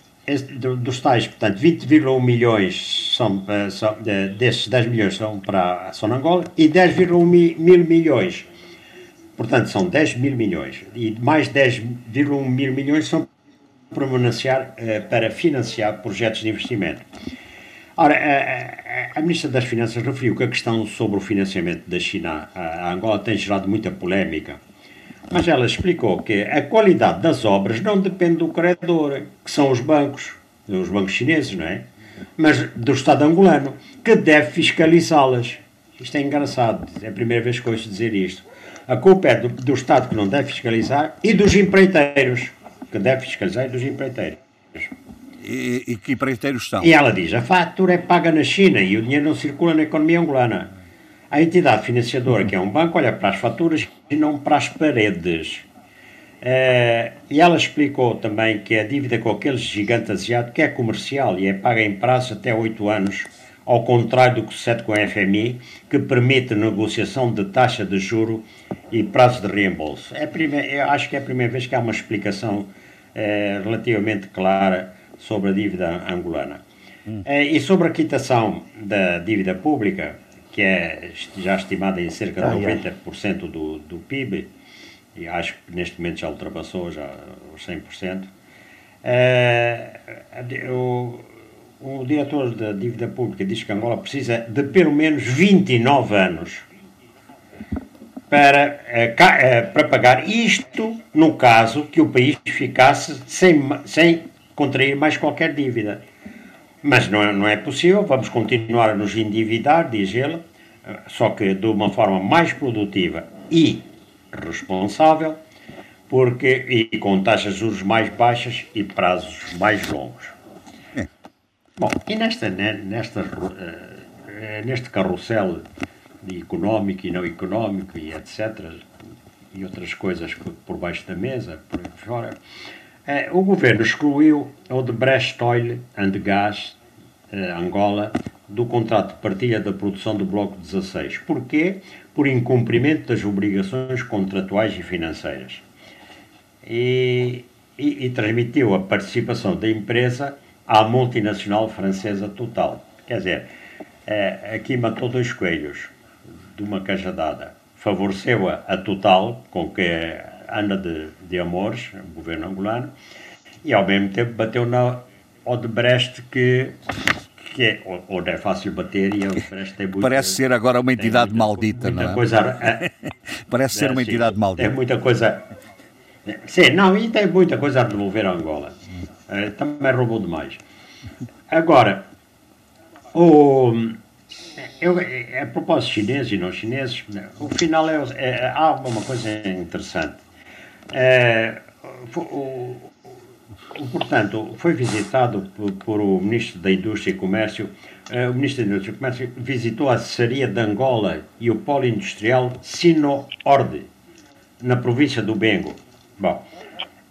dos tais, portanto, 20,1 milhões são, eh, são, desses 10 milhões são para a Sonangol e 10,1 mil milhões, portanto, são 10 mil milhões e mais 10,1 mil milhões são para financiar, eh, para financiar projetos de investimento. Ora, a, a, a, Ministra das Finanças referiu que a questão sobre o financiamento da China à Angola tem gerado muita polémica mas ela explicou que a qualidade das obras não depende do credor, que são os bancos, os bancos chineses, não é? Mas do Estado angolano, que deve fiscalizá-las. Isto é engraçado, é a primeira vez que ouço dizer isto. A culpa é do, do Estado que não deve fiscalizar e dos empreiteiros, que deve fiscalizar e dos empreiteiros. E, e que empreiteiros são? E ela diz, a fatura é paga na China e o dinheiro não circula na economia angolana. A entidade financiadora, que é um banco, olha para as faturas e não para as paredes. Uh, e ela explicou também que a dívida com aqueles gigante asiático é comercial e é paga em prazo até 8 anos, ao contrário do que sucede com a FMI, que permite negociação de taxa de juro e prazo de reembolso. É primeira, eu acho que é a primeira vez que há uma explicação uh, relativamente clara sobre a dívida angolana. Hum. Uh, e sobre a quitação da dívida pública, que é já estimada em cerca de ah, 90% do, do PIB, e acho que neste momento já ultrapassou já os 100%. É, o, o diretor da dívida pública diz que Angola precisa de pelo menos 29 anos para, eh, eh, para pagar isto no caso que o país ficasse sem, sem contrair mais qualquer dívida. Mas não é, não é possível, vamos continuar a nos endividar, diz ele, só que de uma forma mais produtiva e responsável, porque, e com taxas de juros mais baixas e prazos mais longos. É. Bom, e nesta, nesta, uh, neste carrossel económico e não económico e etc., e outras coisas por baixo da mesa, por aí fora, uh, o governo excluiu o de Brest Oil and Gas uh, Angola do contrato de partilha da produção do Bloco 16. Porquê? Por incumprimento das obrigações contratuais e financeiras. E, e, e transmitiu a participação da empresa à multinacional francesa Total. Quer dizer, é, aqui matou dois coelhos de uma cajadada. Favoreceu-a a Total, com que anda de, de amores, o governo angolano, e ao mesmo tempo bateu na Odebrecht, que que é, onde é fácil bater e Odebrecht tem muito, Parece ser agora uma entidade muita, maldita, muita não é? Coisa, a, Parece ser uma sim, entidade maldita. Tem muita coisa. Sim, não, e tem muita coisa a devolver a Angola. Uh, também roubou demais. Agora, o, eu, a propósito chineses e não chineses, o final é, é há uma coisa interessante. É, o, portanto, foi visitado por, por, o Ministro da Indústria e Comércio. Uh, o Ministro da Indústria e Comércio visitou a Cesaria de Angola e o polo industrial Sino-Orde, na província do Bengo. Bom,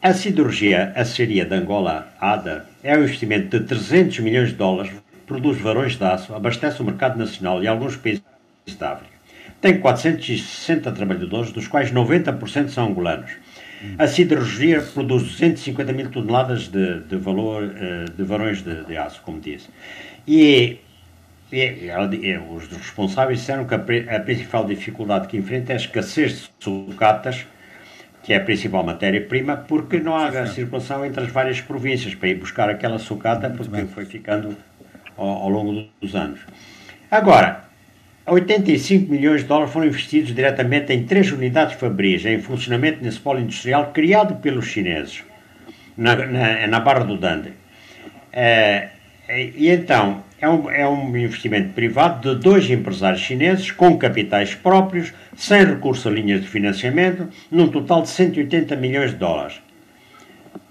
a siderurgia Aceria de Angola, ADA, é um investimento de 300 milhões de dólares, produz varões de aço, abastece o mercado nacional e alguns países da África. Tem 460 trabalhadores, dos quais 90% são angolanos. A siderurgia produz 250 mil toneladas de, de valor eh, de varões de, de aço, como disse. E, e, e, os responsáveis disseram que a, a, principal dificuldade que enfrenta é a escassez de sucatas, que é a principal matéria-prima, porque não há circulação entre as várias províncias para ir buscar aquela sucata, porque foi ficando ao, ao longo dos anos. Agora, 85 milhões de dólares foram investidos diretamente em três unidades fabris em funcionamento nesse polo industrial criado pelos chineses, na, na, na Barra do Dande. É, e então, é um, é um investimento privado de dois empresários chineses com capitais próprios, sem recurso a linhas de financiamento, num total de 180 milhões de dólares.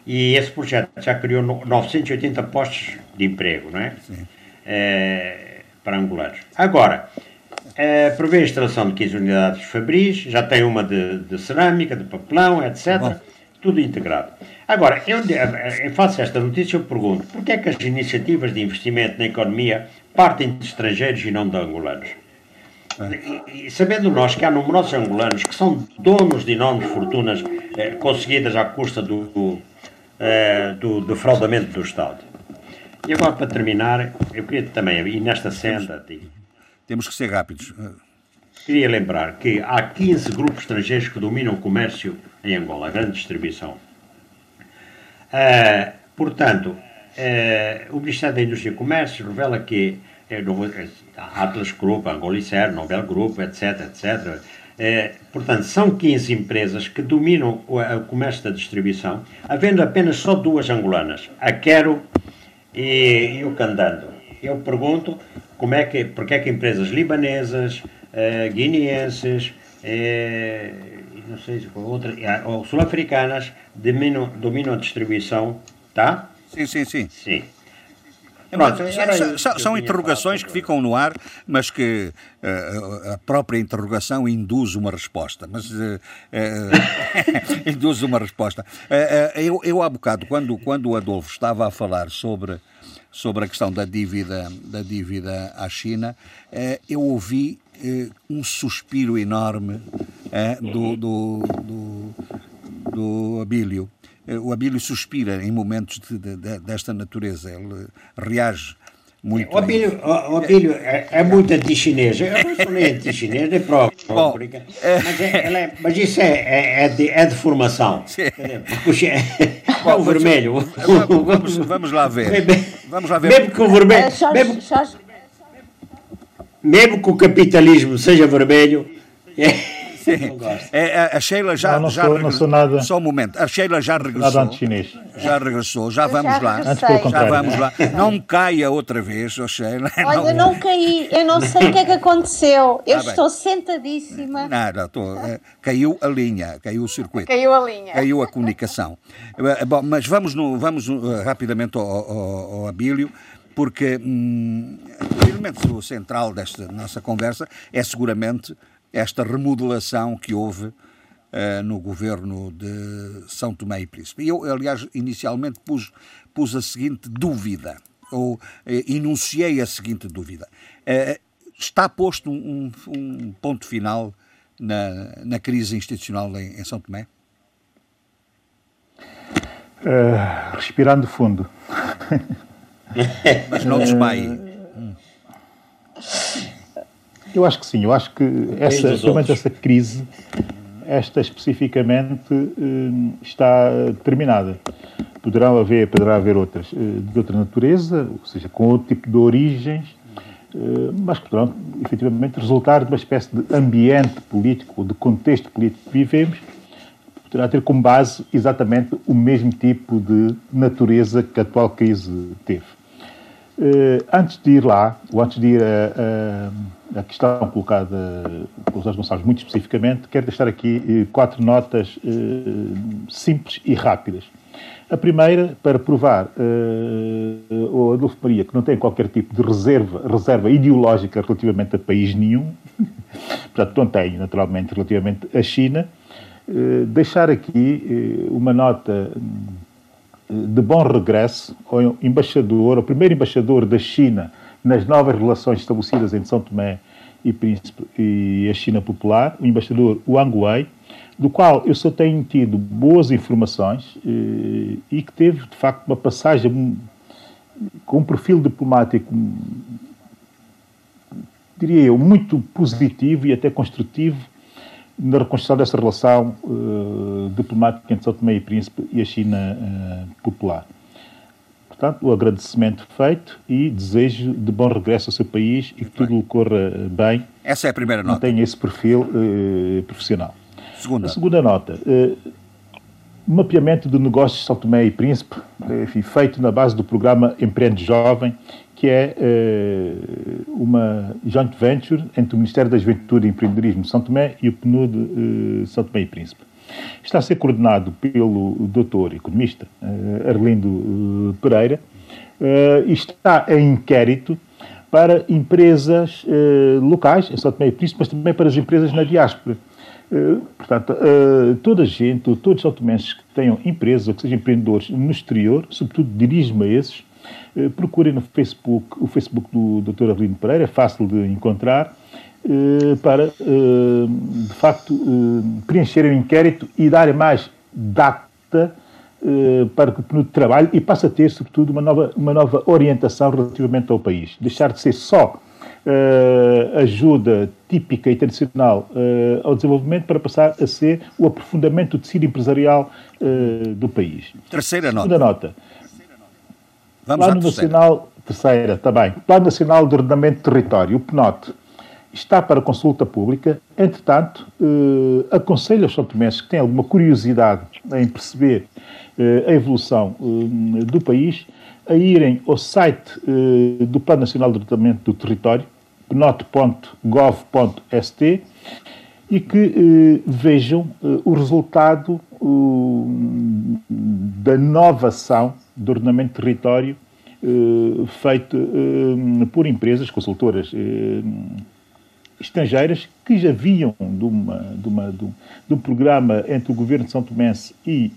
E esse projeto já criou 980 postos de emprego, não é? é para angolanos. Agora, é, prevê a instalação de 15 unidades fabris, já tem uma de, de cerâmica, de papelão, etc. Bom. Tudo integrado. Agora, eu, em face a esta notícia, eu pergunto: porquê é que as iniciativas de investimento na economia partem de estrangeiros e não de angolanos? E, e, sabendo nós que há numerosos angolanos que são donos de enormes fortunas eh, conseguidas à custa do, do, eh, do defraudamento do Estado. E agora, para terminar, eu queria também, e nesta senda. Temos que ser rápidos. Queria lembrar que há 15 grupos estrangeiros que dominam o comércio em Angola, a grande distribuição. Uh, portanto, uh, o Ministério da Indústria e Comércio revela que uh, Atlas Group, Angolicer, Nobel Group, etc, etc. portanto, são 15 empresas que dominam o, o, comércio da distribuição, havendo apenas só duas angolanas, a Quero e, e o Candando. Eu pergunto como é que, porque é que empresas libanesas, guineenses, não sei se com outra, ou sul-africanas dominam, dominam a distribuição, tá? Sim, sim, sim. Sim. Pronto, são, são interrogações que ficam no ar, mas que uh, a própria interrogação induz uma resposta. Mas uh, uh, induz uma resposta. eu, eu, há bocado, quando, quando o Adolfo estava a falar sobre, sobre a questão da dívida, da dívida à China, eu ouvi um suspiro enorme do, do, do, do Abílio. Eh, o Abílio suspira em momentos de, de, desta natureza, ele reage muito. O Abílio, o, o Abílio é, é, muito anti-chinês. Eu não sou nem anti-chinês, nem próprio. Bom, mas, é, é, mas, isso é, é, é, de, é de formação. É, Bom, o vermelho. Vamos, vamos, lá ver. Vamos lá ver. Mesmo que o vermelho. Mesmo, mesmo que o capitalismo seja vermelho. Sim. É, a Sheila já, Não, não já sou- não regressou. sou nada- Só um momento. A Sheila já Nada regressou. anti-chinês. Já regressou. Já Eu vamos já lá. Antes pelo Já vamos lá. Não caia outra vez, oh Sheila. Olha, não caí, eu não sei o que é que aconteceu. Eu bem. estou sentadíssima. Nada, tô, eh, caiu a linha, caiu o circuito. Caiu a linha. Caiu a comunicação. Eh, Bom, mas vamos, no- vamos eh, rapidamente ao, ao, ao Abílio, porque hum, o elemento central desta nossa conversa é seguramente esta remodelação que houve eh, no governo de São Tomé e Príncipe. E Eu, aliás, inicialmente pus, pus a seguinte dúvida, ou eh, enunciei a seguinte dúvida. Eh, está posto um, um- ponto final na, na crise institucional em, em São Tomé? Ah, respirando fundo. Mas não desmaie. Eu acho que sim, eu acho que essa, essa crise, esta especificamente, hum, está terminada. Poderão haver, poderá haver outras eh, de outra natureza, ou seja, com outro tipo de origens, eh, mas que poderão efetivamente resultar de uma espécie de ambiente político, ou de contexto político que vivemos, poderá ter como base exatamente o mesmo tipo de natureza que a atual crise teve. Eh, antes de ir lá, ou antes de ir a, a, a questão colocada por José Gonçalves muito especificamente, quero deixar aqui eh, quatro notas eh, simples e rápidas. A primeira, para provar eh, ao Adolfo Maria que não tem qualquer tipo de reserva, reserva ideológica relativamente a país nenhum, portanto, não tem, naturalmente, relativamente à China, eh, deixar aqui eh, uma nota de bom regresso ao embaixador, ao primeiro embaixador da China nas novas relações estabelecidas entre São Tomé e Príncipe e a China Popular, o embaixador Wang Wei, do qual eu só tenho tido boas informações eh, e que teve, de facto, uma passagem com um perfil diplomático, diria eu, muito positivo e até construtivo na reconstrução dessa relação eh, diplomática entre São Tomé e Príncipe e a China eh, Popular. Portanto, o agradecimento feito e desejo de bom regresso ao seu país e que tudo lhe corra eh, bem, Essa é a primeira nota. mantenha esse perfil eh, profissional. Segunda. A segunda nota, eh, mapeamento de negócios de São Tomé e Príncipe, eh, enfim, feito na base do programa Empreende Jovem, que é eh, uma joint venture entre o Ministério da Juventude e Empreendedorismo de São Tomé e o PNUD eh, São Tomé e Príncipe. Está a ser coordenado pelo doutor economista eh, Arlindo eh, Pereira eh, e está em inquérito para empresas locais, em São Tomé e Príncipe, mas também para as empresas na diáspora. Eh, portanto, eh, toda a gente, todos os automenses que tenham empresas ou que sejam empreendedores no exterior, sobretudo dirijo-me a esses, eh, procurem no Facebook, o Facebook do Dr. Avelino Pereira, é fácil de encontrar, para, de facto, preencherem o inquérito e darem mais data para que o PNUD trabalhe e passe a ter, sobretudo, uma nova, uma nova orientação relativamente ao país. Deixar de ser só eh, ajuda típica e tradicional eh, ao desenvolvimento para passar a ser o aprofundamento do tecido empresarial eh, do país. Terceira nota. Segunda nota. Vamos Plano terceira. Nacional, terceira, está bem. Plano Nacional de Ordenamento de Território, o PNOT, está para consulta pública. Entretanto, eh, aconselho aos santomenses que têm alguma curiosidade em perceber eh, a evolução eh, do país a irem ao site eh, do Plano Nacional de Ordenamento do Território, pnot.gov.st, e que eh, vejam eh, o resultado uh, da nova ação do ordenamento de território eh, feito eh, por empresas consultoras estrangeiras que já vinham de, uma, de, uma, de, um, de um programa entre o governo de São Tomé e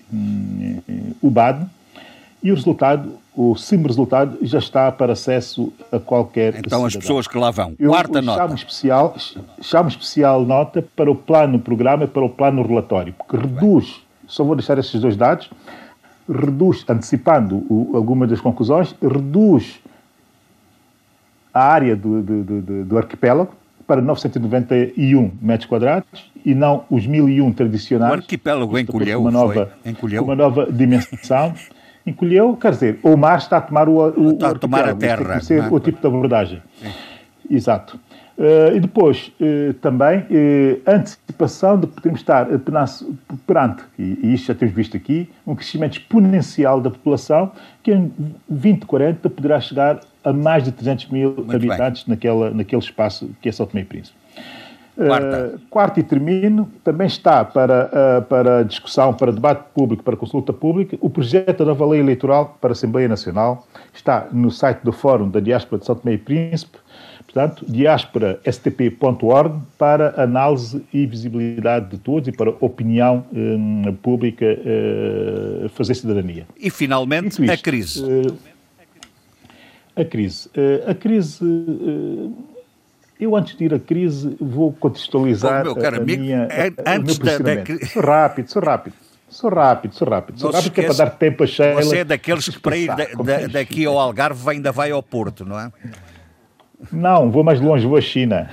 eh, o BAD, e o resultado, o sim resultado, já está para acesso a qualquer Então as cidadão. pessoas que lá vão. Eu Quarta chamo nota. especial, chamo especial nota para o plano programa e para o plano relatório, porque reduz, só vou deixar esses dois dados, reduz, antecipando o, algumas das conclusões, reduz a área do, do, do- do- arquipélago para 991 metros quadrados e não os 1001 tradicionais. O arquipélago encolheu, uma nova, Encolheu? Uma nova dimensão. Encolheu, quer dizer, o mar está a tomar o, o Está a tomar a tem que terra, não é? o tipo de abordagem. Exato. Uh, e depois, uh, também, uh, antecipação de podermos estar perante, e, e isto já temos visto aqui, um crescimento exponencial da população que em 2040 poderá chegar a mais de 300 mil Muito habitantes naquela, naquele espaço que é São Tomé e Príncipe. Quarta. Uh, quarto e termino, também está para, uh, para discussão, para debate público, para consulta pública, o projeto da nova lei eleitoral para a Assembleia Nacional. Está no site do Fórum da Diáspora de São Tomé e Príncipe, portanto, diasporastp.org, para análise e visibilidade de todos e para opinião um, pública uh, fazer cidadania. E, finalmente, isto, a crise. a crise. a crise eu, antes de ir à crise, vou contextualizar Bom, meu caro a amigo, minha, é, antes da, da... Sou rápido, sou rápido. Sou rápido, sou rápido. Sou não rápido que é para dar tempo a Sheila. Você é daqueles que para ir da, da, daqui ao Algarve ainda vai ao Porto, não é? Não, vou mais longe, vou à China.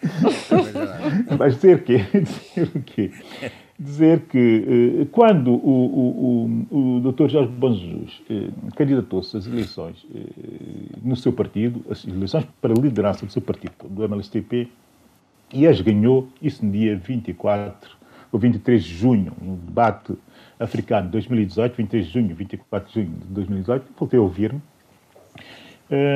Vais dizer o quê? Dizer o quê? Dizer que eh, quando o, o, o, o Dr. Jorge Bom Jesus eh, candidatou-se às eleições eh, no seu partido, as eleições para a liderança do seu partido, do MLSTP, e as ganhou, isso no dia 24 ou 23 de junho, no debate africano de 2018, 23 de junho, 24 de junho de 2018, voltei a ouvir-me,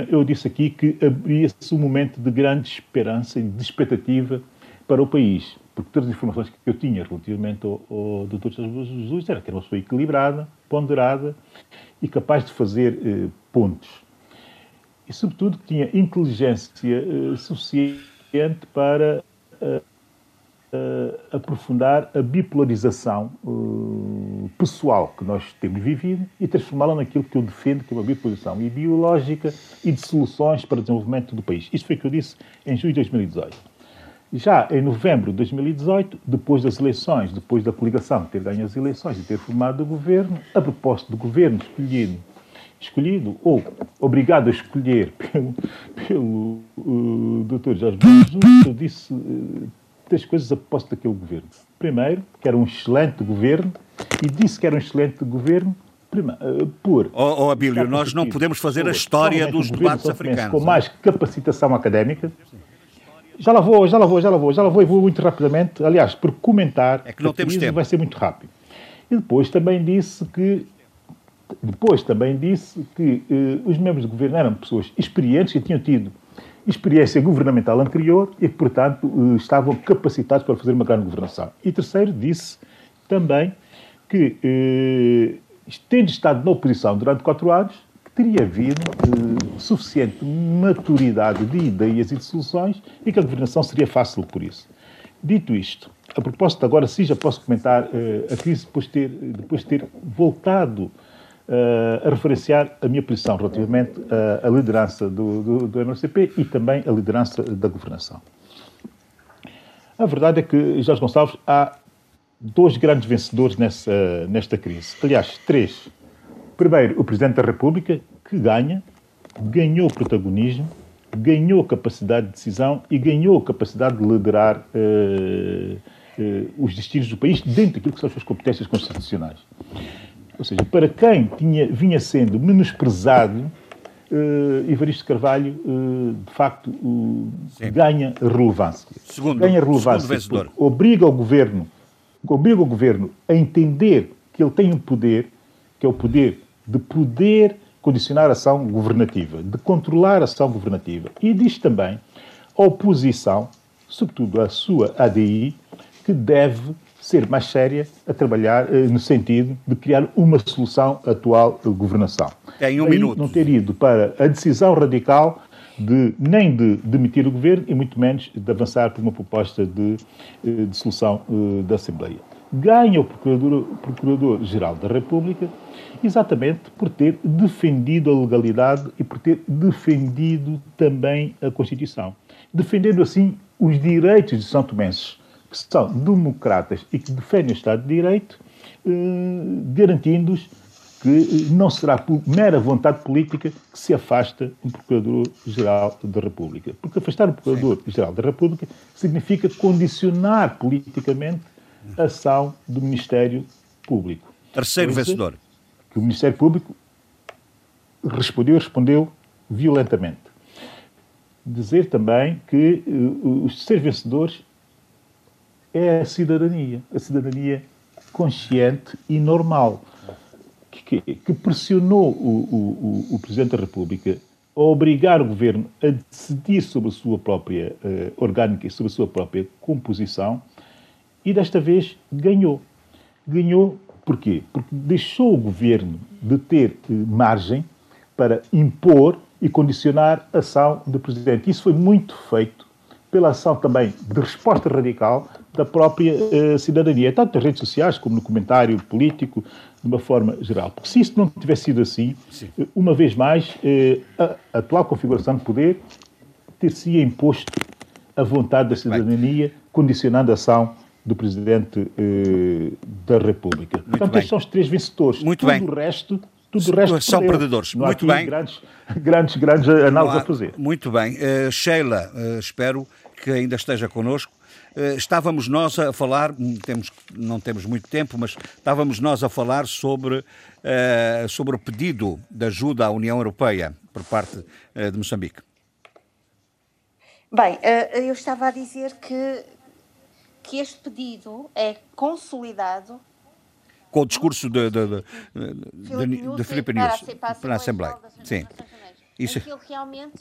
eu disse aqui que abria-se um momento de grande esperança e de expectativa para o país porque todas as informações que eu tinha relativamente ao, ao Dr. Jesus era que era uma pessoa equilibrada, ponderada e capaz de fazer eh, pontos. E, sobretudo, que tinha inteligência eh, suficiente para eh, eh aprofundar a bipolarização eh, pessoal que nós temos vivido e transformá-la naquilo que eu defendo, que é uma bipolarização ideológica e de soluções para o desenvolvimento do país. Isto foi o que eu disse em junho de 2018. Já em novembro de 2018, depois das eleições, depois da coligação ter ganho as eleições e ter formado o governo, a proposta do governo escolhido, escolhido ou obrigado a escolher pelo, pelo uh, Dr. Jorge Jesus, eu disse uh, três coisas a proposta daquele governo. Primeiro, que era um excelente governo, e disse que era um excelente governo uh, por. Oh, oh Abílio, nós não podemos fazer a história dos debates africanos. Com mais capacitação académica. Já lá vou, já lá vou, já lá vou, já lá vou e vou muito rapidamente. Aliás, por comentar, é que não temos tempo. vai ser muito rápido. E depois também disse que depois também disse que eh, os membros do governo eram pessoas experientes que tinham tido experiência governamental anterior e que, portanto, eh, estavam capacitados para fazer uma grande governação. E terceiro, disse também que, eh, tendo estado na oposição durante quatro anos, teria havido eh, suficiente maturidade de ideias e de soluções e que a governação seria fácil por isso. Dito isto, a propósito, agora sim já posso comentar eh, a crise depois de ter, depois de ter voltado eh, a referenciar a minha posição relativamente à liderança do, do, do MLCP e também a liderança da governação. A verdade é que, Jorge Gonçalves, há dois grandes vencedores nessa, nesta crise. Aliás, três. Primeiro, o Presidente da República, que ganha, ganhou protagonismo, ganhou capacidade de decisão e ganhou capacidade de liderar uh, uh, os destinos do país dentro daquilo que são as suas competências constitucionais. Ou seja, para quem tinha, vinha sendo menosprezado, uh, Evaristo Carvalho, uh, de facto, uh, ganha relevância. Segundo, ganha relevância segundo obriga o governo, obriga o governo a entender que ele tem um poder, que é o poder de poder condicionar a ação governativa, de controlar a ação governativa. E diz também a oposição, sobretudo a sua ADI, que deve ser mais séria a trabalhar eh, no sentido de criar uma solução atual de governação. Tem um minuto. Não ter ido para a decisão radical de nem de demitir o governo e muito menos de avançar por uma proposta de, eh, de solução eh, da Assembleia. Ganha o Procurador-Geral Procurador da República exatamente por ter defendido a legalidade e por ter defendido também a Constituição. Defendendo assim os direitos de São Tomenses, que são democratas e que defendem o Estado de Direito, eh, garantindo-os que não será por mera vontade política que se afasta o Procurador-Geral da República. Porque afastar o Procurador-Geral da República significa condicionar politicamente a ação do Ministério Público. Terceiro vencedor que o Ministério Público respondeu, respondeu violentamente. dizer também que uh, os ser vencedores é a cidadania, a cidadania consciente e normal, que, que pressionou o, o, o, Presidente da República a obrigar o Governo a decidir sobre a sua própria uh, orgânica e sobre a sua própria composição e desta vez ganhou. Ganhou porquê? Porque deixou o Governo de ter uh, margem para impor e condicionar a ação do Presidente. Isso foi muito feito pela ação também de resposta radical da própria uh, cidadania, tanto nas redes sociais como no comentário político, de uma forma geral. Porque se isso não tivesse sido assim, Sim. Eh, uma vez mais, uh, a atual configuração de poder ter-se imposto a vontade da cidadania, bem. condicionando a ação do Presidente uh, da República. Muito Portanto, bem. estes são os três vencedores. Muito Tudo bem. o resto tudo o resto são perdeu. perdedores. Não Muito bem. Grandes, grandes, grandes análises a fazer. Muito bem. Uh, Sheila, uh, espero que ainda esteja connosco. Uh, estávamos nós a falar, hum, temos, não temos muito tempo, mas estávamos nós a falar sobre, sobre o pedido de ajuda à União Europeia por parte de Moçambique. Bem, eu estava a dizer que, que este pedido é consolidado com o discurso de, de, de, de, de Filipe News para, a Assembleia. Sim. Isso. Em ele realmente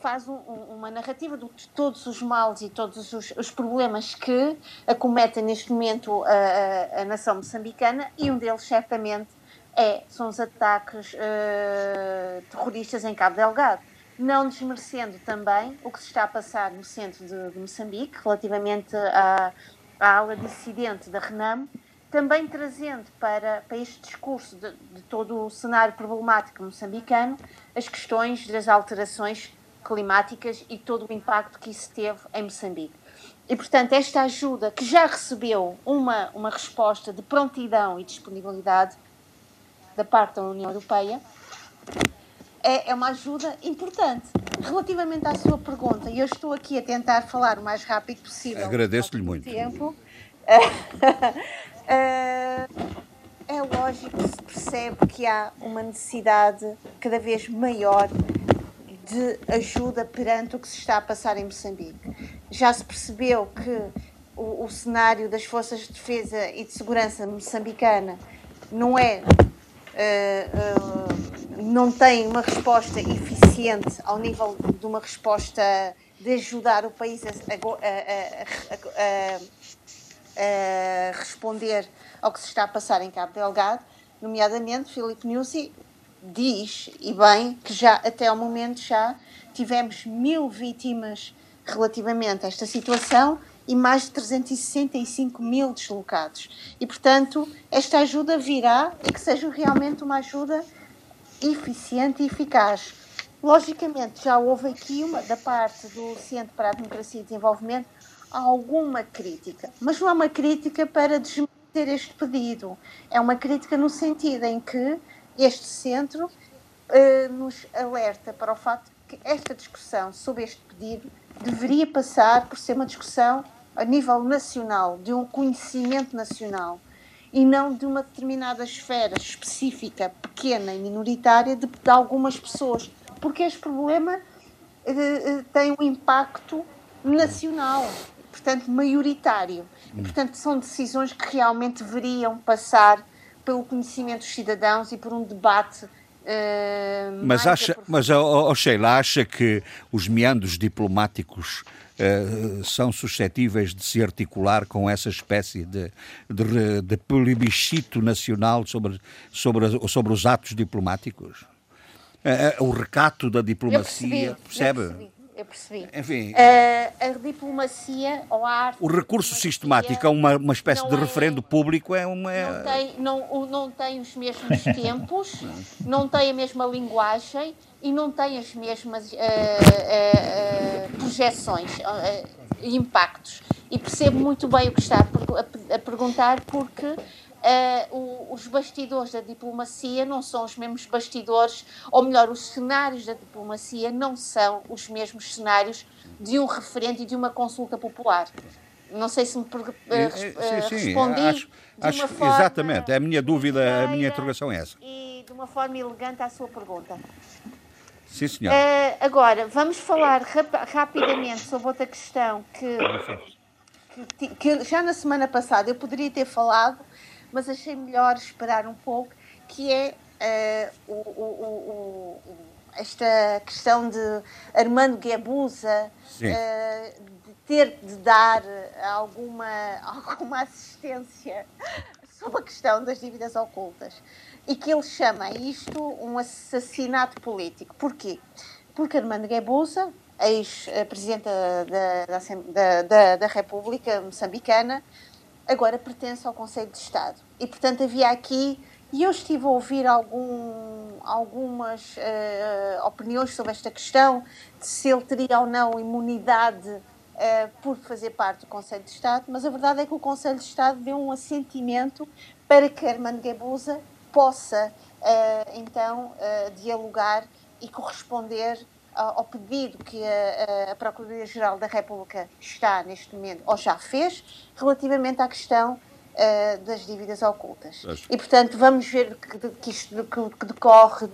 faz um, uma narrativa de todos os males e todos os, os problemas que acometem neste momento a, a, a, nação moçambicana e um deles certamente é, são os ataques uh, terroristas em Cabo Delgado. Não desmerecendo também o que se está a passar no centro de, de Moçambique relativamente à, à ala dissidente da Renamo, também trazendo para, para este discurso de, de todo o cenário problemático moçambicano as questões das alterações climáticas e todo o impacto que isso teve em Moçambique. E, portanto, esta ajuda, que já recebeu uma, uma resposta de prontidão e disponibilidade da parte da União Europeia, é, é uma ajuda importante. Relativamente à sua pergunta, e eu estou aqui a tentar falar o mais rápido possível. Agradeço-lhe muito. Tempo. Uh, é lógico que se percebe que há uma necessidade cada vez maior de ajuda perante o que se está a passar em Moçambique. Já se percebeu que o, o cenário das forças de defesa e de segurança moçambicana não é Uh, uh, não tem uma resposta eficiente ao nível de uma resposta de ajudar o país a, a, a, uh, responder ao que se está a passar em Cabo Delgado, nomeadamente Filipe Nuzzi diz, e bem, que já até ao momento já tivemos mil vítimas relativamente a esta situação e mais de 365 mil deslocados. E, portanto, esta ajuda virá e que seja realmente uma ajuda eficiente e eficaz. Logicamente, já houve aqui uma da parte do Centro para a Democracia e Desenvolvimento alguma crítica, mas não é uma crítica para desmentir este pedido, é uma crítica no sentido em que este centro eh, nos alerta para o facto que esta discussão sobre este pedido deveria passar por ser uma discussão a nível nacional, de um conhecimento nacional e não de uma determinada esfera específica, pequena e minoritária de, de algumas pessoas, porque este problema eh, eh tem um impacto nacional portanto, maioritário. E, portanto, são decisões que realmente deveriam passar pelo conhecimento dos cidadãos e por um debate. Uh, mas acha, mas oh, oh, Sheila, acha que os meandros diplomáticos uh, são suscetíveis de se articular com essa espécie de, de, de plebiscito nacional sobre, sobre, sobre os atos diplomáticos? Uh, o recato da diplomacia, percebe? Eu percebi eu percebi. Enfim. Uh, a diplomacia ou a arte. O recurso sistemático a uma, uma espécie de é, referendo público é uma. Não tem, não, não tem os mesmos tempos, não tem a mesma linguagem e não tem as mesmas uh, uh, projeções e impactos. E percebo muito bem o que está a, perguntar, porque Uh, o, os bastidores da diplomacia não são os mesmos bastidores, ou melhor, os cenários da diplomacia não são os mesmos cenários de um referente e de uma consulta popular. Não sei se me uh, sim, sim, respondi acho, acho, forma, Exatamente, é a minha dúvida, a minha interrogação é essa. E de uma forma elegante à sua pergunta. Sim. Uh, agora, vamos falar rap rapidamente sobre outra questão que, que, que, já na semana passada eu poderia ter falado, mas achei melhor esperar um pouco, que é uh, o, o, o, esta questão de Armando Guebuza uh, de ter de dar alguma, alguma assistência sobre a questão das dívidas ocultas e que ele chama isto um assassinato político. Porquê? Porque Armando Guebuza, ex-presidente da, da, da, da, República Moçambicana, agora pertence ao Conselho de Estado. E, portanto, havia aqui, e eu estive a ouvir algum, algumas uh, opiniões sobre esta questão, de se ele teria ou não imunidade uh, por fazer parte do Conselho de Estado, mas a verdade é que o Conselho de Estado deu um assentimento para que Armando Guebuza possa uh, então uh, dialogar e corresponder ao pedido que a, a Procuradoria-Geral da República está neste momento, ou já fez, relativamente à questão uh, das dívidas ocultas. Acho. E, portanto, vamos ver que, que isto que, que decorre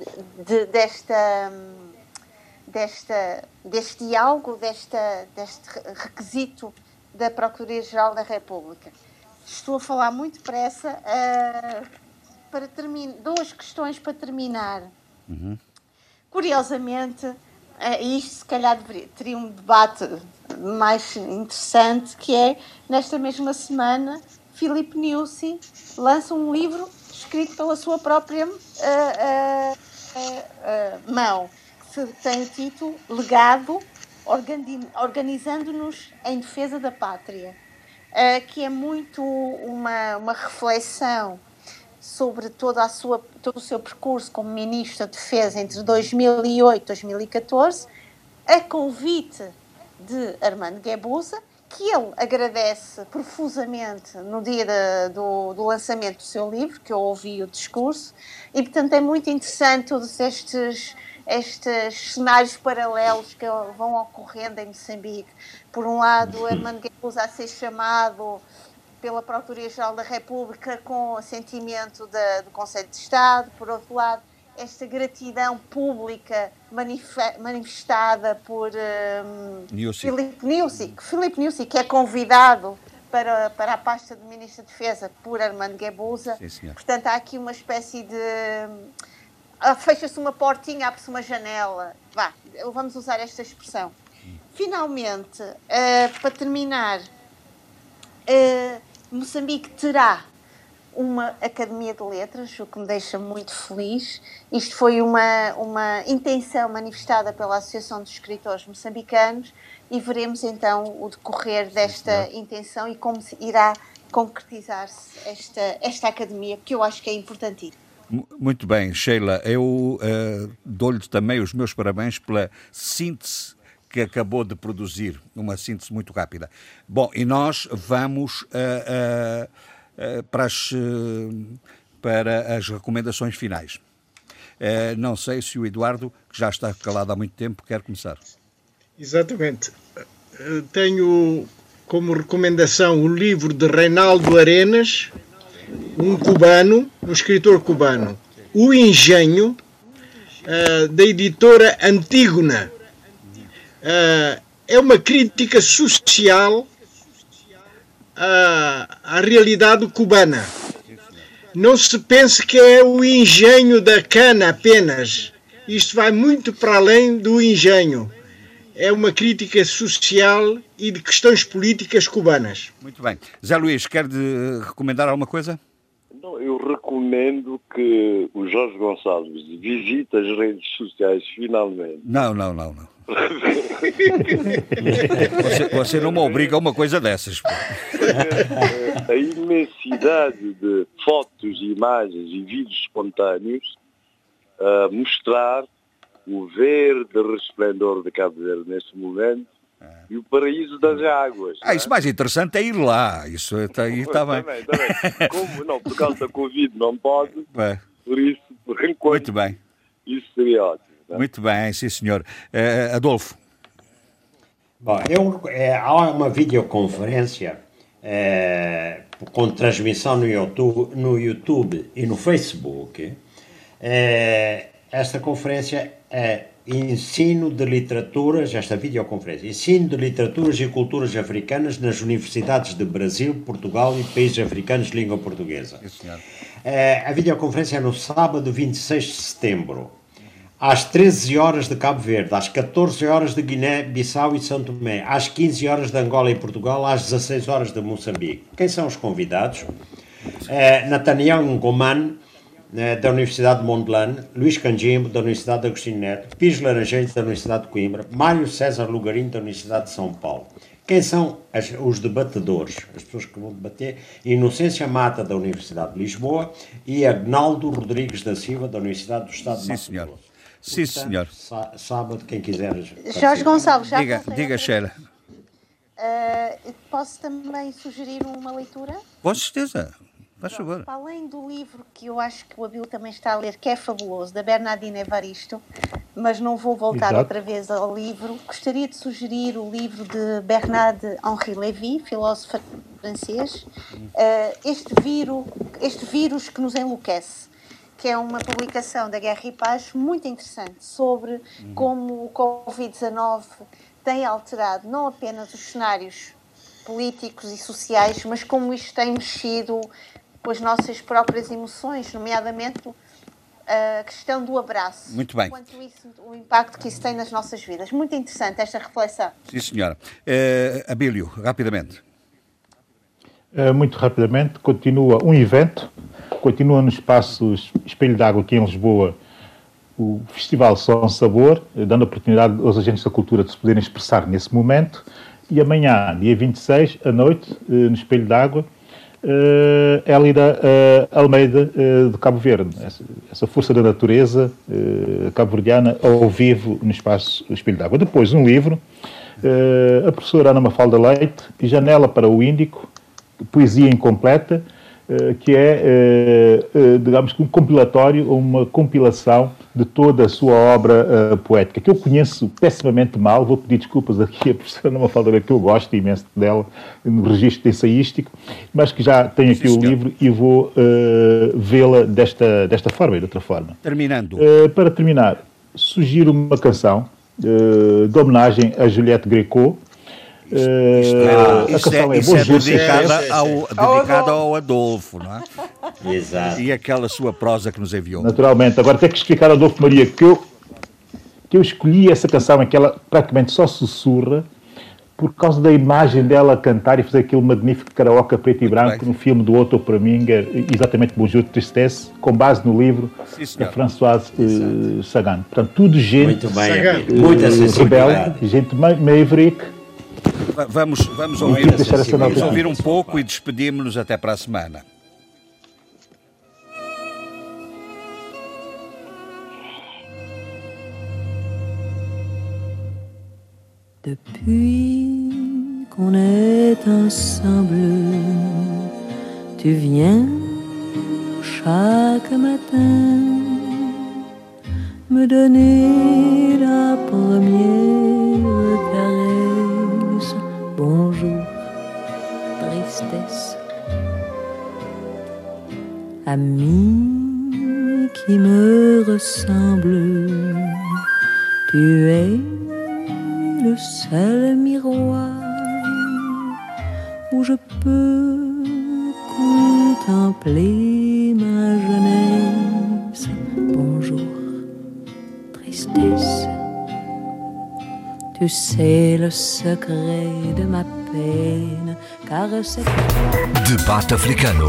de, desta, desta, deste diálogo, desta, deste requisito da Procuradoria-Geral da República. Estou a falar muito depressa. Uh, para terminar, duas questões para terminar. Uhum. Curiosamente, uh, isto se calhar deveria, teria um debate mais interessante, que é, nesta mesma semana, Filipe Nussi lança um livro escrito pela sua própria uh, uh, mão, que tem o título Legado Organizando-nos em Defesa da Pátria, que é muito uma, uma reflexão sobre toda a sua, todo o seu percurso como Ministro da Defesa entre 2008 e 2014, a convite de Armando Guebuza, que ele agradece profusamente no dia de, do, do, lançamento do seu livro, que eu ouvi o discurso, e portanto é muito interessante todos estes, estes cenários paralelos que vão ocorrendo em Moçambique. Por um lado, Armando Guebuza a ser chamado pela Procuradoria-Geral da República com assentimento da, do Conselho de Estado, por outro lado, esta gratidão pública manifestada por um, Filipe Nussi, Filipe que é convidado para, para a pasta de Ministro da Defesa por Armando Guebuza. Portanto, há aqui uma espécie de. Ah, fecha-se uma portinha, abre-se uma janela. Vá, vamos usar esta expressão. Finalmente, uh, para terminar, Moçambique terá uma Academia de Letras, o que me deixa muito feliz. Isto foi uma, uma intenção manifestada pela Associação dos Escritores Moçambicanos e veremos então o decorrer desta intenção e como irá concretizar-se esta, esta academia, que eu acho que é importantíssimo. Muito bem, Sheila. Eu uh, dou-lhe também os meus parabéns pela síntese que acabou de produzir, uma síntese muito rápida. Bom, e nós vamos uh, uh, para, as, para as recomendações finais. não sei se o Eduardo, que já está calado há muito tempo, quer começar. Exatamente. Tenho como recomendação o livro de Reinaldo Arenas, um cubano, um escritor cubano, O Engenho, da editora Antígona uh, é uma crítica social à, à realidade cubana. Não se pense que é o engenho da cana apenas. Isto vai muito para além do engenho. É uma crítica social e de questões políticas cubanas. Muito bem. Zé Luís, quer recomendar alguma coisa? Não, eu recomendo que o Jorge Gonçalves visite as redes sociais finalmente. Não, não, não, não. Você, você, não me obriga a uma coisa dessas. A imensidade de fotos, imagens e vídeos espontâneos a mostrar o verde resplendor de Cabo Verde neste momento e o paraíso das águas. Ah, isso é? mais interessante é ir lá. Isso está aí, está bem. Também, também. Como não, por causa da Covid não pode, é. por isso, por enquanto, Muito bem. isso seria ótimo. Muito bem, sim senhor. Uh, Adolfo. Bom, eu, é, há uma videoconferência é, com transmissão no YouTube, no YouTube e no Facebook. É, esta conferência é ensino de literaturas, esta videoconferência, ensino de literaturas e culturas africanas nas universidades de Brasil, Portugal e países africanos de língua portuguesa. É, a videoconferência é no sábado 26 de setembro, às 13 horas de Cabo Verde, às 14 horas de Guiné-Bissau e São Tomé, às 15 horas de Angola e Portugal, às 16 horas de Moçambique. Quem são os convidados? É, Nathaniel Ngoman, né, da Universidade de Mondlane, Luís Canjimbo, da Universidade de Agostinho Neto, Pires Laranjeiros, da Universidade de Coimbra, Mário César Lugarinho, da Universidade de São Paulo. Quem são as, os debatedores, as pessoas que vão debater? Inocência Mata, da Universidade de Lisboa, e Agnaldo Rodrigues da Silva, da Universidade do Estado de Sim, Mato senhor. Grosso. Sim, Portanto, senhor. sá- Sábado, quem quiser. Jorge Gonçalves, já Diga, diga, Sheila. Uh, posso também sugerir uma leitura? Com certeza. Faz favor. Para além do livro que eu acho que o Abil também está a ler, que é fabuloso, da Bernardine Evaristo, mas não vou voltar Exato. outra vez ao livro, gostaria de sugerir o livro de Bernard-Henri Lévy, filósofo francês, eh, este, vírus, este vírus que nos enlouquece, que é uma publicação da Guerra e Paz muito interessante sobre como o Covid-19 tem alterado não apenas os cenários políticos e sociais, mas como isto tem mexido com as nossas próprias emoções, nomeadamente a questão do abraço. Muito bem. Quanto isso, o impacto que isso tem nas nossas vidas. Muito interessante esta reflexão. Sim, senhora. Eh, Abílio, rapidamente. Uh, muito rapidamente, continua um evento, continua no espaço Espelho d'Água aqui em Lisboa, o Festival Som Sabor, eh, dando oportunidade aos agentes da cultura de se poderem expressar nesse momento. E amanhã, dia 26, à noite, no Espelho d'Água, uh, Hélida eh, Almeida eh, de Cabo Verde. Essa, essa força da natureza eh, cabo-verdiana ao vivo no espaço Espelho d'Água. Depois, um livro, eh, a professora Ana Mafalda Leite, Janela para o Índico, poesia incompleta, eh, que é, eh, eh, digamos que um compilatório ou uma compilação de toda a sua obra eh, poética, que eu conheço pessimamente mal, vou pedir desculpas aqui à professora Mafalda que eu gosto imenso dela, no registro ensaístico, mas que já tenho aqui o livro e vou eh, vê-la desta, desta forma e de outra forma. Terminando. Eh, para terminar, sugiro uma canção eh, de homenagem a Juliette Greco. Eh, a Isso canção é, é isso é Bonjour, dedicada, Sim, sim, ao, sim. dedicada ao Adolfo, não é? Exato. E aquela sua prosa que nos enviou. Naturalmente. Agora tenho que explicar ao Adolfo Maria que eu, que eu escolhi essa canção em que ela praticamente só sussurra por causa da imagem dela cantar e fazer aquele magnífico karaoke preto e branco no filme do Otto Preminger, exatamente Bonjour Tristesse, com base no livro Sim, senhor. Françoise eh, Sagan. Portanto, tudo gente Muito bem, Sagan. Abílio. Muita eh, sensibilidade. rebelde, gente ma- maverick, Vamos, vamos, ouvir, vamos ouvir um pouco e despedimos-nos até para a semana. Depuis qu'on est ensemble, tu viens chaque matin me donner la première Ami qui me ressemble, tu es le seul miroir où je peux contempler ma jeunesse. Bonjour, tristesse. Tu sais le secret de ma peine, car c'est toi. Debate africano.